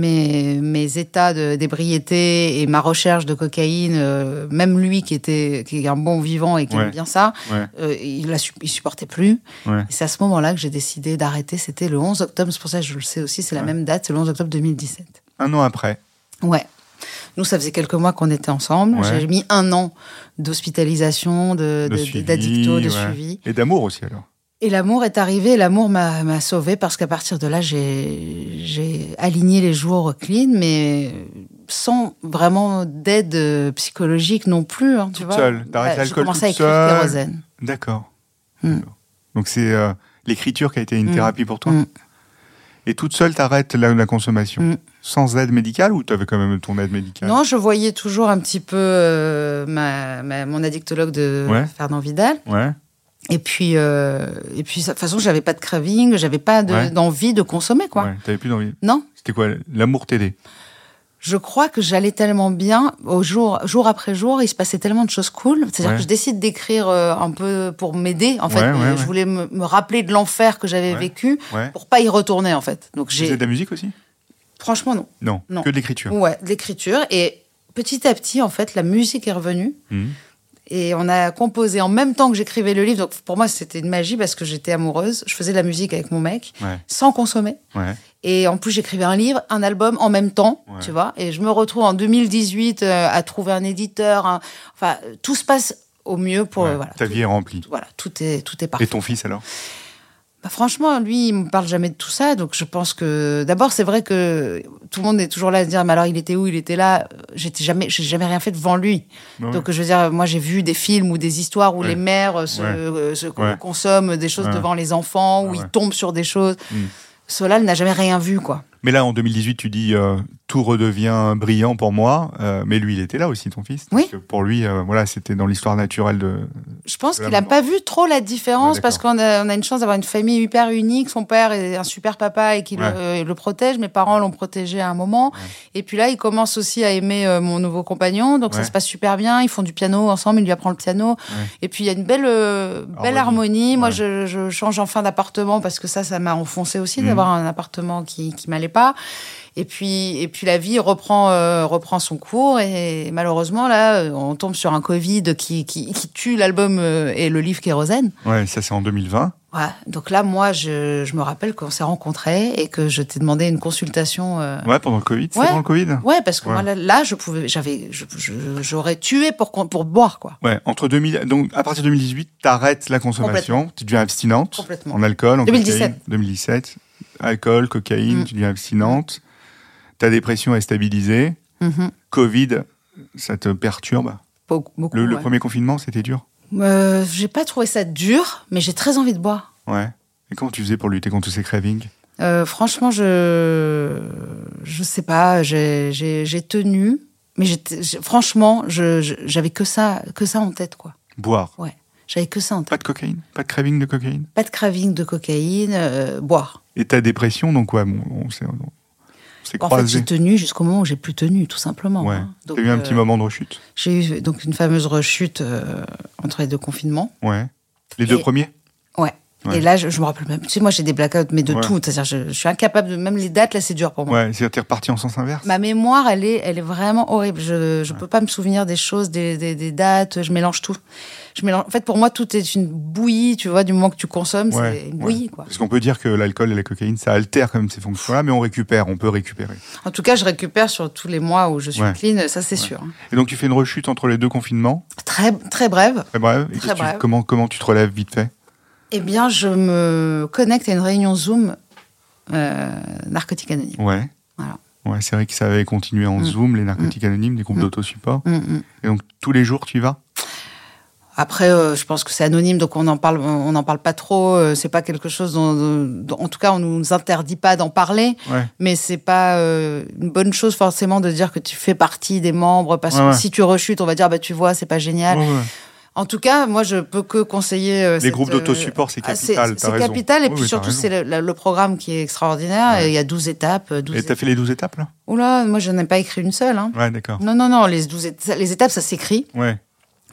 mes, mes états de d'ébriété et ma recherche de cocaïne, euh, même lui qui était qui est un bon vivant et qui Ouais. aime bien ça, Ouais. euh, il, a, su- il supportait plus. Ouais. Et c'est à ce moment-là que j'ai décidé d'arrêter. C'était le 11 octobre, c'est pour ça que je le sais aussi, c'est la même date, c'est le 11 octobre 2017. Un an après. Ouais. Nous, ça faisait quelques mois qu'on était ensemble. J'ai mis un an d'hospitalisation, de, De de- suivi, d'addicto, de ouais. suivi. Et d'amour aussi alors. Et l'amour est arrivé, l'amour m'a, m'a sauvée parce qu'à partir de là, j'ai, j'ai aligné les jours clean, mais sans vraiment d'aide euh, psychologique non plus. Hein, tu Toute vois. seule. T'arrêtes l'alcool J'ai commencé toute à écrire seule. Kérosène. D'accord. Hmm. D'accord. Donc c'est euh, l'écriture qui a été une Mm. thérapie pour toi. Mm. Et toute seule, t'arrêtes la, la consommation. Mm. Sans aide médicale ou t'avais quand même ton aide médicale? Non, je voyais toujours un petit peu euh, ma, ma- mon addictologue de Ouais. Fernand Vidal. Ouais. Et puis, euh, et puis, de toute façon, j'avais pas de craving, j'avais pas de- Ouais. d'envie de consommer, quoi. Ouais. T'avais plus d'envie. Non, C'était quoi L'amour t'aidait? je crois que j'allais tellement bien, au jour, jour après jour, il se passait tellement de choses cool. C'est-à-dire Ouais. que je décide d'écrire euh, un peu pour m'aider, en fait. Je voulais me, me rappeler de l'enfer que j'avais vécu pour pas y retourner, en fait. Donc Tu j'ai, faisais de la musique aussi? Franchement, non. Non. Non. Que de l'écriture. Ouais, de l'écriture. Et petit à petit, en fait, la musique est revenue. Mhm. Et on a composé en même temps que j'écrivais le livre. Donc pour moi, c'était une magie parce que j'étais amoureuse. Je faisais de la musique avec mon mec Ouais. sans consommer. Ouais. Et en plus, j'écrivais un livre, un album en même temps, Ouais. tu vois. Et je me retrouve en 2018 euh, à trouver un éditeur. un- Enfin, tout se passe au mieux pour euh, voilà. Ta tout, vie est remplie. voilà, tout est tout est parfait. Et ton fils alors? Bah, franchement, lui, il me parle jamais de tout ça, donc je pense que d'abord, c'est vrai que tout le monde est toujours là à se dire, mais alors il était où, il était là? J'étais jamais, j'ai jamais rien fait devant lui. Ouais. Donc je veux dire, moi j'ai vu des films ou des histoires où Ouais. les mères se, Ouais. euh, se consomment des choses devant les enfants, où ils tombent sur des choses. Mm. Solal n'a jamais rien vu, quoi. Mais là, en 2018, tu dis euh, tout redevient brillant pour moi. euh, mais lui, il était là aussi, ton fils. Oui. Parce que pour lui, euh, voilà, c'était dans l'histoire naturelle de. Je pense qu'il n'a pas vu trop la différence Ouais, parce qu'on a, on a une chance d'avoir une famille hyper unique. Son père est un super papa et qui Ouais. le, le protège. Mes parents l'ont protégé à un moment. Ouais. Et puis là, il commence aussi à aimer mon nouveau compagnon. Donc ça se passe super bien. Ils font du piano ensemble. Il lui apprend le piano. Et puis il y a une belle, belle Harmonie. Moi, je, je change enfin d'appartement parce que ça, ça m'a enfoncé aussi d'avoir un appartement qui, qui m'allait pas. Et puis, et puis la vie reprend, euh, reprend son cours et malheureusement là, euh, on tombe sur un Covid qui, qui, qui tue l'album euh, et le livre Kérosène. Ouais, ça c'est en 2020. Ouais. Donc là, moi, je, je me rappelle qu'on s'est rencontrés et que je t'ai demandé une consultation. euh, Ouais, pendant le Covid. Ouais. pendant le Covid Ouais, parce que Ouais. moi là, là, je pouvais, j'avais, j'aurais tué pour pour boire quoi. Ouais, entre 2000, donc à partir de 2018, t'arrêtes la consommation, tu deviens abstinente Complètement. en alcool, en 2017. cocaïne. 2017. Alcool, cocaïne, Mm. tu deviens abstinente. Ta dépression est stabilisée. Mhm. Covid, ça te perturbe? Beaucoup. Le, le ouais. premier confinement, c'était dur? Euh, j'ai pas trouvé ça dur, mais j'ai très envie de boire. Ouais. Et comment tu faisais pour lutter contre tous ces cravings Euh, franchement, je je sais pas, j'ai tenu, mais franchement, je je- j'avais que ça que ça en tête quoi. Boire. Ouais, j'avais que ça en tête. Pas de cocaïne Pas de craving de cocaïne Pas de craving de cocaïne, euh, boire. Et ta dépression, donc ouais, bon, on s'est, En fait, croisés. j'ai tenu jusqu'au moment où j'ai plus tenu, tout simplement. ouais. hein. Donc, T'as eu un petit euh, moment de rechute. J'ai eu donc une fameuse rechute euh, entre les deux confinements. Ouais. Les deux premiers. Ouais. Et là, je, je me rappelle même. Tu sais, moi, j'ai des blackouts, mais de Ouais. tout. C'est-à-dire, je, je suis incapable de. Même les dates, là, c'est dur pour moi. Ouais, c'est-à-dire t'es reparti en sens inverse Ma mémoire, elle est, elle est vraiment horrible. Je, je peux pas me souvenir des choses, des, des, des dates. Je mélange tout. Je mélange. En fait, pour moi, tout est une bouillie. Tu vois, du moment que tu consommes, Ouais, c'est une ouais. bouillie, quoi. Parce qu'on peut dire que l'alcool et la cocaïne, ça altère quand même ces fonctions-là, mais on récupère, on peut récupérer. En tout cas, je récupère sur tous les mois où je suis Ouais. clean. Ça, c'est sûr. hein. Et donc tu fais une rechute entre les deux confinements, Très, très brève. très bref. Et Très tu- bref. comment, comment tu te relèves vite fait? Eh bien, je me connecte à une réunion Zoom euh, narcotique anonyme. Ouais. Voilà. Ouais, c'est vrai que ça avait continué en Mm. Zoom, les narcotiques anonymes, des groupes Mm. d'autosupport. Mm, mm. Et donc tous les jours, tu y vas? Après, euh, je pense que c'est anonyme, donc on n'en parle, on n'en parle pas trop. euh, c'est pas quelque chose dont, dont- en tout cas, on nous interdit pas d'en parler. Ouais. Mais c'est pas euh, une bonne chose forcément de dire que tu fais partie des membres, parce Ouais, que ouais. si tu rechutes, on va dire bah tu vois, c'est pas génial. En tout cas, moi, je peux que conseiller. euh, Les cette, groupes euh, d'autosupport, c'est ah, capital, t'as C'est capital, et Oui, puis oui, surtout, t'as c'est le, programme qui est extraordinaire. Ouais. et Il y a 12 étapes. 12 Et t'as fait les 12 étapes là? Oula, moi, je n'ai pas écrit une seule. Hein. Ouais, d'accord. Non, non, non, les, 12 éta- les étapes, ça s'écrit. Ouais.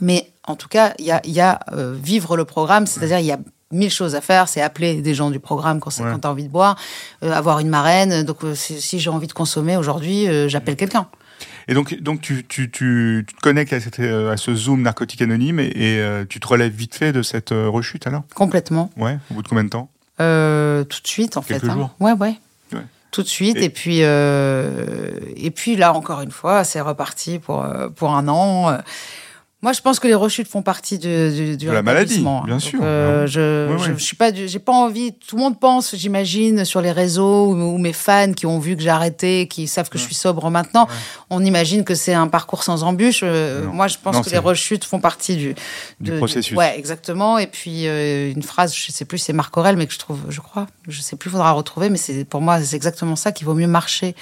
Mais en tout cas, il y a, y a euh, vivre le programme, c'est-à-dire il y a mille choses à faire. C'est appeler des gens du programme quand, c'est- Ouais. quand tu as envie de boire, euh, avoir une marraine. Donc, euh, si, si j'ai envie de consommer aujourd'hui, euh, j'appelle quelqu'un. Et donc, donc tu, tu, tu, tu te connectes à, cette, euh, à ce Zoom narcotique anonyme et, et, euh, tu te relèves vite fait de cette euh, rechute alors? Complètement. Ouais, au bout de combien de temps? Euh, tout de suite, en Quelques fait. hein. jours Ouais, ouais. Ouais. Tout de suite. Et- Et, puis, euh, et puis là, encore une fois, c'est reparti pour, pour un an. Moi, je pense que les rechutes font partie du, du, du De la maladie, hein. bien Donc, sûr. euh, je, je suis pas, du- j'ai pas envie. Tout le monde pense, j'imagine, sur les réseaux ou, ou mes fans qui ont vu que j'ai arrêté, qui savent que je suis sobre maintenant. Ouais. On imagine que c'est un parcours sans embûche. Euh. Moi, je pense Non, que les rechutes font partie du, Du de- processus. ouais, exactement. Et puis euh, une phrase, je sais plus, c'est Marc Aurel, mais que je trouve, je crois, je sais plus, faudra retrouver, mais c'est pour moi c'est exactement ça qu'il vaut mieux marcher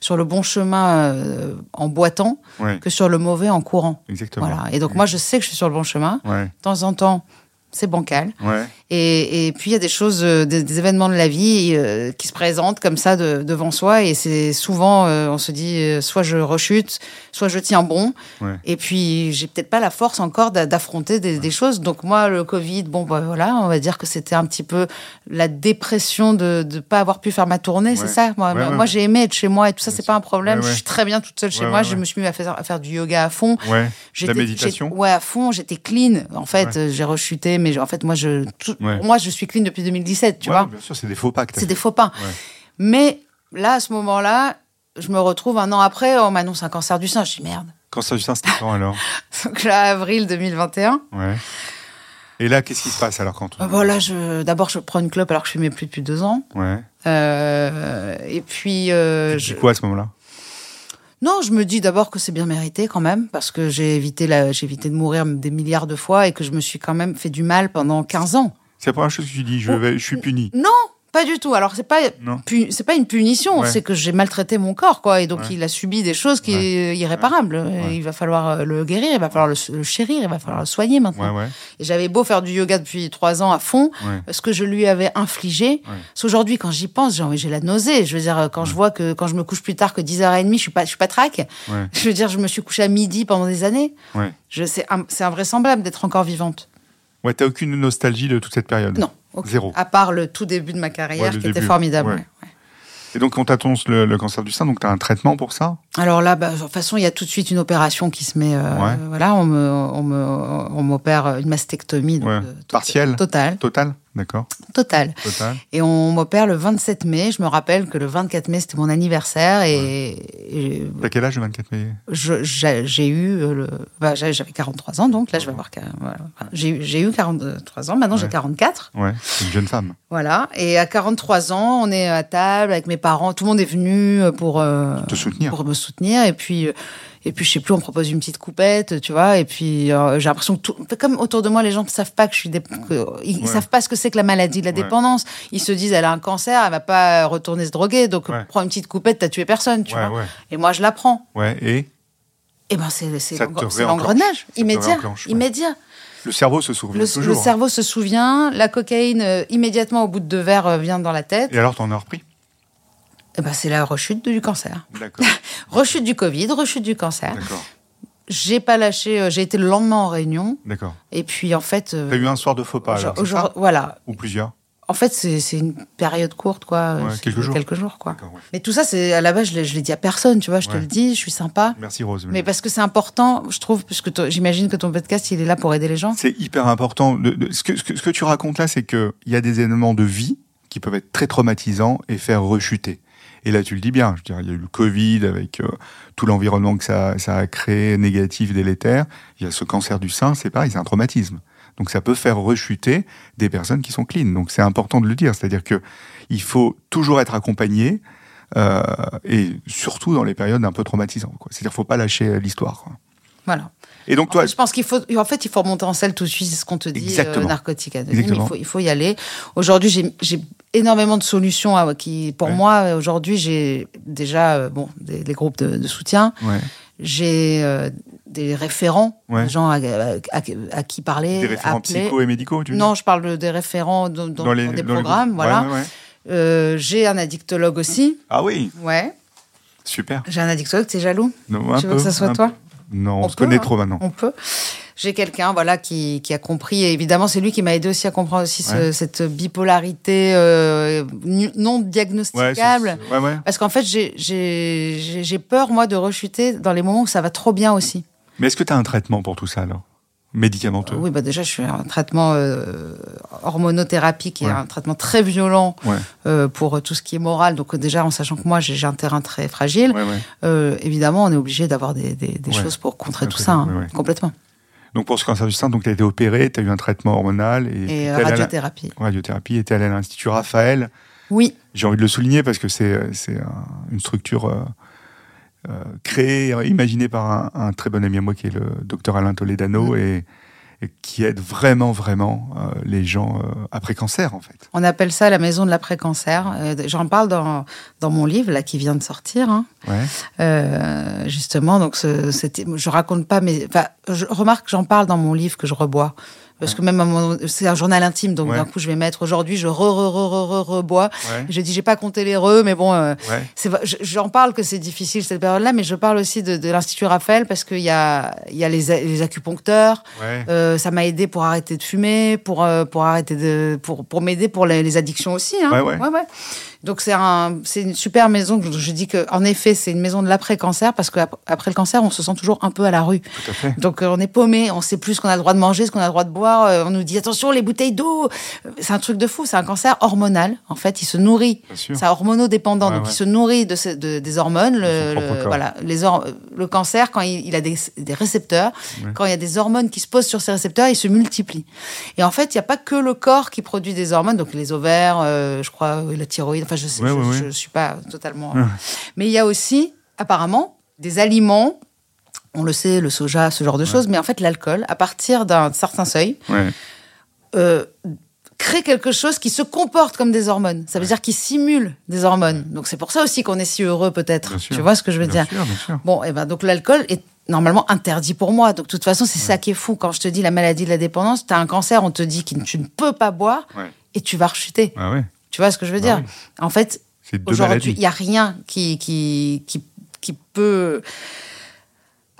sur le bon chemin euh, en boitant que sur le mauvais en courant. exactement. Voilà. Et donc moi je sais que je suis sur le bon chemin. Ouais, De temps en temps, c'est bancal. ouais. Et, et puis il y a des choses, euh, des, des événements de la vie euh, qui se présentent comme ça de- devant soi. Et c'est souvent, euh, on se dit, euh, soit je rechute, soit je tiens bon. Ouais. Et puis j'ai peut-être pas la force encore d'a- d'affronter des, des choses. Donc moi, le Covid, bon, bah, voilà, on va dire que c'était un petit peu la dépression de ne pas avoir pu faire ma tournée. C'est ça? Moi, moi j'ai aimé être chez moi et tout ça, c'est pas un problème. Je suis très bien toute seule chez moi. Je me suis mis à faire, à faire du yoga à fond. Ouais. La méditation Ouais, à fond. J'étais clean. En fait, j'ai rechuté, mais en fait, moi, je, tout- Ouais. pour moi, je suis clean depuis 2017, tu Ouais, vois. Bien sûr, c'est des faux pas C'est des faux pas. Ouais. Mais là, à ce moment-là, je me retrouve un an après, on m'annonce un cancer du sein. Je dis merde. Quand ça, c'était quand alors [laughs] Donc là, avril 2021. Ouais. Et là, qu'est-ce qui se passe alors quand on... Euh, Bon, là, je, d'abord, je prends une clope alors que je fumais plus depuis deux ans. Ouais. Euh, et puis, euh, Tu je- dis quoi à ce moment-là? Non, je me dis d'abord que c'est bien mérité quand même, parce que j'ai évité, la, j'ai évité de mourir des milliards de fois et que je me suis quand même fait du mal pendant 15 ans. C'est la première chose que tu dis, je, vais, je suis puni. Non, pas du tout. Alors c'est pas c'est pas une punition, Ouais. c'est que j'ai maltraité mon corps quoi et donc Ouais. il a subi des choses qui Ouais. est irréparable. Ouais. Il va falloir euh, le guérir, il va falloir le, le chérir, il va falloir le soigner maintenant. Et j'avais beau faire du yoga depuis trois ans à fond, Ouais. ce que je lui avais infligé. Qu'aujourd'hui, quand j'y pense, j'ai la nausée. Je veux dire, quand je vois que quand je me couche plus tard que 10h30, je suis pas, je suis pas traque. [laughs] Je veux dire, je me suis couchée à midi pendant des années. Je, c'est invraisemblable d'être encore vivante. Ouais, t'as aucune nostalgie de toute cette période Non. ok. Zéro. À part le tout début de ma carrière Ouais, qui était formidable. Ouais. ouais, ouais. Et donc, on t'annonce le, le cancer du sein, donc t'as un traitement pour ça? Alors là, bah, de toute façon, il y a tout de suite une opération qui se met. euh. Voilà, on me, on me, on m'opère une mastectomie. donc, euh, Partielle Totale. Total D'accord. Total. Et on m'opère le 27 mai. Je me rappelle que le 24 mai, c'était mon anniversaire. Et, T'as quel âge le 24 mai? j'ai j'ai eu. euh, le, bah, j'avais j'avais 43 ans, donc là, je vais avoir. voilà. J'ai eu- j'ai eu 43 ans. Maintenant, j'ai Ouais. 44. Ouais, c'est une jeune femme. Voilà. Et à 43 ans, on est à table avec mes parents. Tout le monde est venu pour. euh, Te soutenir. pour me soutenir et puis euh, et puis je sais plus on propose une petite coupette tu vois. Et puis euh, j'ai l'impression que tout comme autour de moi les gens ne savent pas que je suis dé- ils Ouais. savent pas ce que c'est que la maladie de la Ouais. dépendance. Ils se disent elle a un cancer elle va pas retourner se droguer. Donc Ouais. prends une petite coupette t'as tué personne tu vois. et moi je la prends. Ouais, et? Et ben c'est l'engrenage immédiat immédiat. Le cerveau se souvient le, toujours. le cerveau se souvient la cocaïne euh, immédiatement au bout de deux verres euh, vient dans la tête. Et alors, t'en as repris? Et ben c'est la rechute du cancer D'accord. [laughs] rechute du covid rechute du cancer D'accord. J'ai pas lâché. euh, J'ai été le lendemain en réunion. D'accord. Et puis en fait, euh, T'as eu un soir de faux pas, alors, aujourd'hui- ça voilà. Ou plusieurs En fait, c'est une période courte, quoi. Ouais, quelques jours. Quelques jours, quoi. Ouais. Mais tout ça, c'est à la base, je l'ai dit à personne, tu vois. Je te le dis, je suis sympa. Merci Rose. Mais parce que c'est important, je trouve, parce que j'imagine que ton podcast, il est là pour aider les gens. C'est hyper important. Que, ce, que, ce que tu racontes là, c'est qu'il y a des éléments de vie qui peuvent être très traumatisants et faire rechuter. Et là, tu le dis bien. Je veux dire, il y a eu le Covid avec euh, tout l'environnement que ça, ça a créé, négatif, délétère. Il y a ce cancer du sein, c'est pareil, c'est un traumatisme. Donc ça peut faire rechuter des personnes qui sont clean. Donc c'est important de le dire. C'est-à-dire que il faut toujours être accompagné euh, et surtout dans les périodes un peu traumatisantes. C'est-à-dire qu'il faut pas lâcher euh, l'histoire. Voilà. Et donc En toi, fait, je pense qu'il faut, en fait, il faut remonter en selle tout de suite, c'est ce qu'on te dit, Exactement. euh, narcotique anonyme. Il faut, il faut y aller. Aujourd'hui, j'ai énormément de solutions à- qui, pour Ouais. moi, aujourd'hui, j'ai déjà, euh, bon, des, groupes de, de soutien. ouais, J'ai euh, des référents, Ouais. des gens à, à- à- à qui parler, des référents appeler. psycho et médicaux, tu Non, je parle de- des référents dans, dans- dans des dans les programmes, voilà. Euh, j'ai un addictologue aussi. Ah oui, Ouais. super. J'ai un addictologue, t'es jaloux? Non, Tu veux que ça soit toi? peu. Non, on, On se peut, connaît hein. trop maintenant. On peut. J'ai quelqu'un voilà qui, qui a compris. Et évidemment c'est lui qui m'a aidé aussi à comprendre aussi ce- cette bipolarité euh, non diagnosticable. C'est- ouais, ouais. parce qu'en fait j'ai- peur moi de rechuter dans les moments où ça va trop bien aussi. Mais est-ce que tu as un traitement pour tout ça alors? Médicamenteux. Oui bah déjà je suis un traitement euh, hormonothérapie qui Ouais. est un traitement très violent Ouais, euh, pour tout ce qui est moral. Donc euh, déjà en sachant que moi j'ai un terrain très fragile ouais, euh, évidemment on est obligé d'avoir des, des- des Ouais. choses pour contrer tout ça hein, complètement Donc pour ce cancer du sein, tu as été opéré, tu as eu un traitement hormonal et, et à la- radiothérapie. radiothérapie et tu allé à l'Institut Raphaël. Oui. J'ai envie de le souligner parce que c'est c'est un- une structure euh, euh, créée, imaginée par un, un très bon ami à moi qui est le docteur Alain Toledano Mm. et qui aide vraiment, vraiment euh, les gens euh, après cancer en fait. On appelle ça la maison de l'après-cancer. Euh, J'en parle dans, dans mon livre, là, qui vient de sortir. hein. Ouais. Euh, justement, donc, je raconte pas, mais enfin, je remarque que j'en parle dans mon livre que je rebois. Parce que même c'est un journal intime, donc Ouais. d'un coup je vais mettre aujourd'hui je re re re re re rebois. Ouais. J'ai dit j'ai pas compté les re, mais bon, euh, Ouais. je- j'en parle que c'est difficile cette période-là, mais je parle aussi de, de l'institut Raphaël parce qu'il y a il y a les, les acupuncteurs, euh, ça m'a aidé pour arrêter de fumer, pour euh, pour arrêter de pour pour m'aider pour les, les addictions aussi. Hein. Donc c'est un c'est une super maison. Je, je dis que en effet c'est une maison de l'après cancer parce qu'après le cancer on se sent toujours un peu à la rue. Tout à fait. Donc on est paumé, on sait plus ce qu'on a le droit de manger, ce qu'on a le droit de boire. Euh, on nous dit attention les bouteilles d'eau. Euh, C'est un truc de fou. C'est un cancer hormonal. En fait il se nourrit. C'est hormonodépendant. Ouais, donc ouais. il se nourrit de, ce- de- des hormones. Le, voilà les le cancer quand il, il a des, des récepteurs, Ouais. quand il y a des hormones qui se posent sur ces récepteurs, il se multiplie. Et en fait, il n'y a pas que le corps qui produit des hormones, donc les ovaires, euh, je crois, la thyroïde, enfin je je suis pas totalement. Mais il y a aussi, apparemment, des aliments, on le sait, le soja, ce genre de choses, mais en fait l'alcool, à partir d'un certain seuil, Ouais. euh, crée quelque chose qui se comporte comme des hormones. Ça veut dire qu'il simule des hormones. Donc c'est pour ça aussi qu'on est si heureux peut-être. Sûr. Tu vois ce que je veux Bien dire? sûr, bien sûr. Bon, et ben donc l'alcool est normalement interdit pour moi. Donc de toute façon, c'est ça qui est fou. Quand je te dis la maladie de la dépendance, tu as un cancer, on te dit que tu ne peux pas boire et tu vas rechuter. Ah. Tu vois ce que je veux Bah dire? En fait, aujourd'hui, il n'y a rien qui, qui, qui, qui peut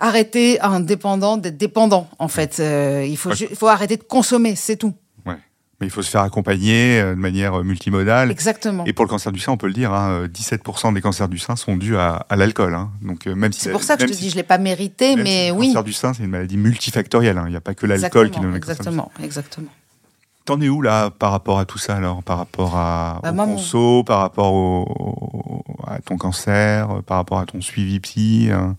arrêter un dépendant d'être dépendant, en fait. Euh, il, faut, Ouais. arrêter de consommer, c'est tout. Ouais. Mais il faut se faire accompagner euh, de manière euh, multimodale. Exactement. Et pour le cancer du sein, on peut le dire, hein, euh, 17% des cancers du sein sont dus à, à l'alcool. hein. Donc même si C'est pour ça que je te si- dis, je l'ai pas mérité, mais si le oui. cancer du sein, c'est une maladie multifactorielle. hein. Il n'y a pas que l'alcool qui donne le cancer. Exactement, exactement. T'en es où là par rapport à tout ça alors? Par rapport à, Bah, au moi, mon- conso, par rapport au, au- à ton cancer, par rapport à ton suivi psy hein?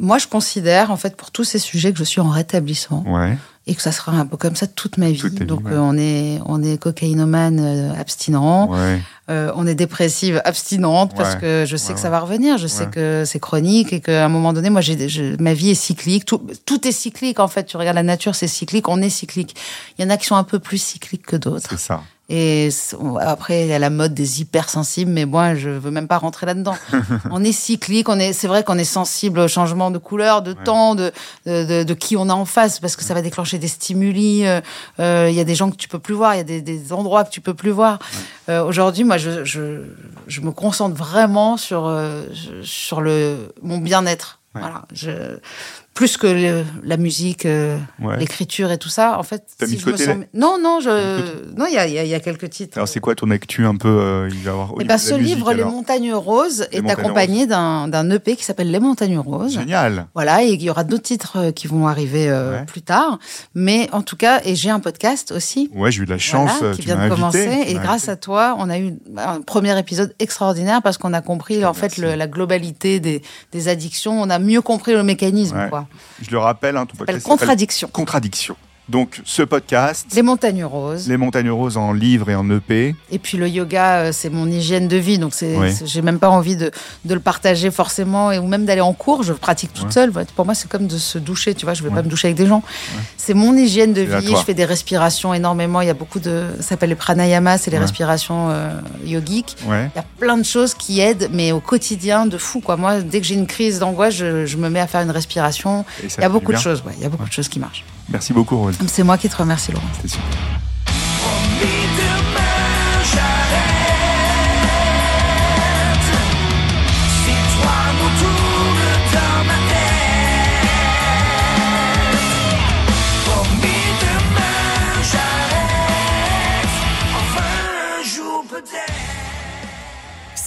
Moi, je considère, en fait, pour tous ces sujets, que je suis en rétablissement Ouais, et que ça sera un peu comme ça toute ma vie. Toute vie, Donc, ouais. euh, on est, on est cocaïnomane euh, abstinent, ouais, euh, on est dépressive abstinente parce que je sais que ça va revenir, je sais que c'est chronique et qu'à un moment donné, moi, j'ai, je- ma vie est cyclique. Tout, tout est cyclique, en fait. Tu regardes la nature, c'est cyclique, on est cyclique. Il y en a qui sont un peu plus cycliques que d'autres. c'est ça. Et après, il y a la mode des hypersensibles, mais moi, je veux même pas rentrer là-dedans. [laughs] on est cyclique, on est, c'est vrai qu'on est sensible au changement de couleur, de temps, de, de, de, de qui on a en face, parce que ça va déclencher des stimuli. euh, euh, Il y a des gens que tu peux plus voir, il y a des, des endroits que tu peux plus voir. Euh, Aujourd'hui, moi, je, je, je me concentre vraiment sur, sur le, mon bien-être. Ouais. Voilà. Je, plus que le- la musique, euh, Ouais. l'écriture et tout ça. En fait, T'as mis de je me côté sens- non, non, mis je, non, il y a, il y a- il y a quelques titres. Alors, c'est quoi ton actu un peu euh, Il va avoir. Eh ben, ce musique, livre, Les. Montagnes Roses, Les est Montagnes accompagné d'un d'un EP qui s'appelle Les Montagnes Roses. Génial. Voilà, et il y aura d'autres titres euh, qui vont arriver euh, Ouais. plus tard. Mais en tout cas, et j'ai un podcast aussi. Ouais, j'ai eu de la chance. voilà, qui tu vient m'as de invité. commencer. Et grâce invité. à toi, on a eu un premier épisode extraordinaire parce qu'on a compris en fait le- la globalité des, des addictions. On a mieux compris le mécanisme. Ouais. Quoi. Je le rappelle, hein, ton podcast s'appelle Contradiction. Contradiction. Donc, ce podcast, Les montagnes roses. Les Montagnes Roses en livre et en EP. Et puis le yoga, euh, c'est mon hygiène de vie, donc c'est, Oui. j'ai même pas envie de, de le partager forcément, et, ou même d'aller en cours. Je pratique toute Ouais. seule. Pour moi, c'est comme de se doucher. Tu vois, je vais Ouais. pas me doucher avec des gens. C'est mon hygiène de vie. Je fais des respirations énormément. Il y a beaucoup de, ça s'appelle les pranayama, c'est les respirations euh, yogiques. Il y a plein de choses qui aident, mais au quotidien, de fou. Quoi. Moi, dès que j'ai une crise d'angoisse, je, je me mets à faire une respiration. Il y a beaucoup de choses. Il y a beaucoup de choses qui marchent. Merci beaucoup, Rose. C'est moi qui te remercie, Laurent. C'était super.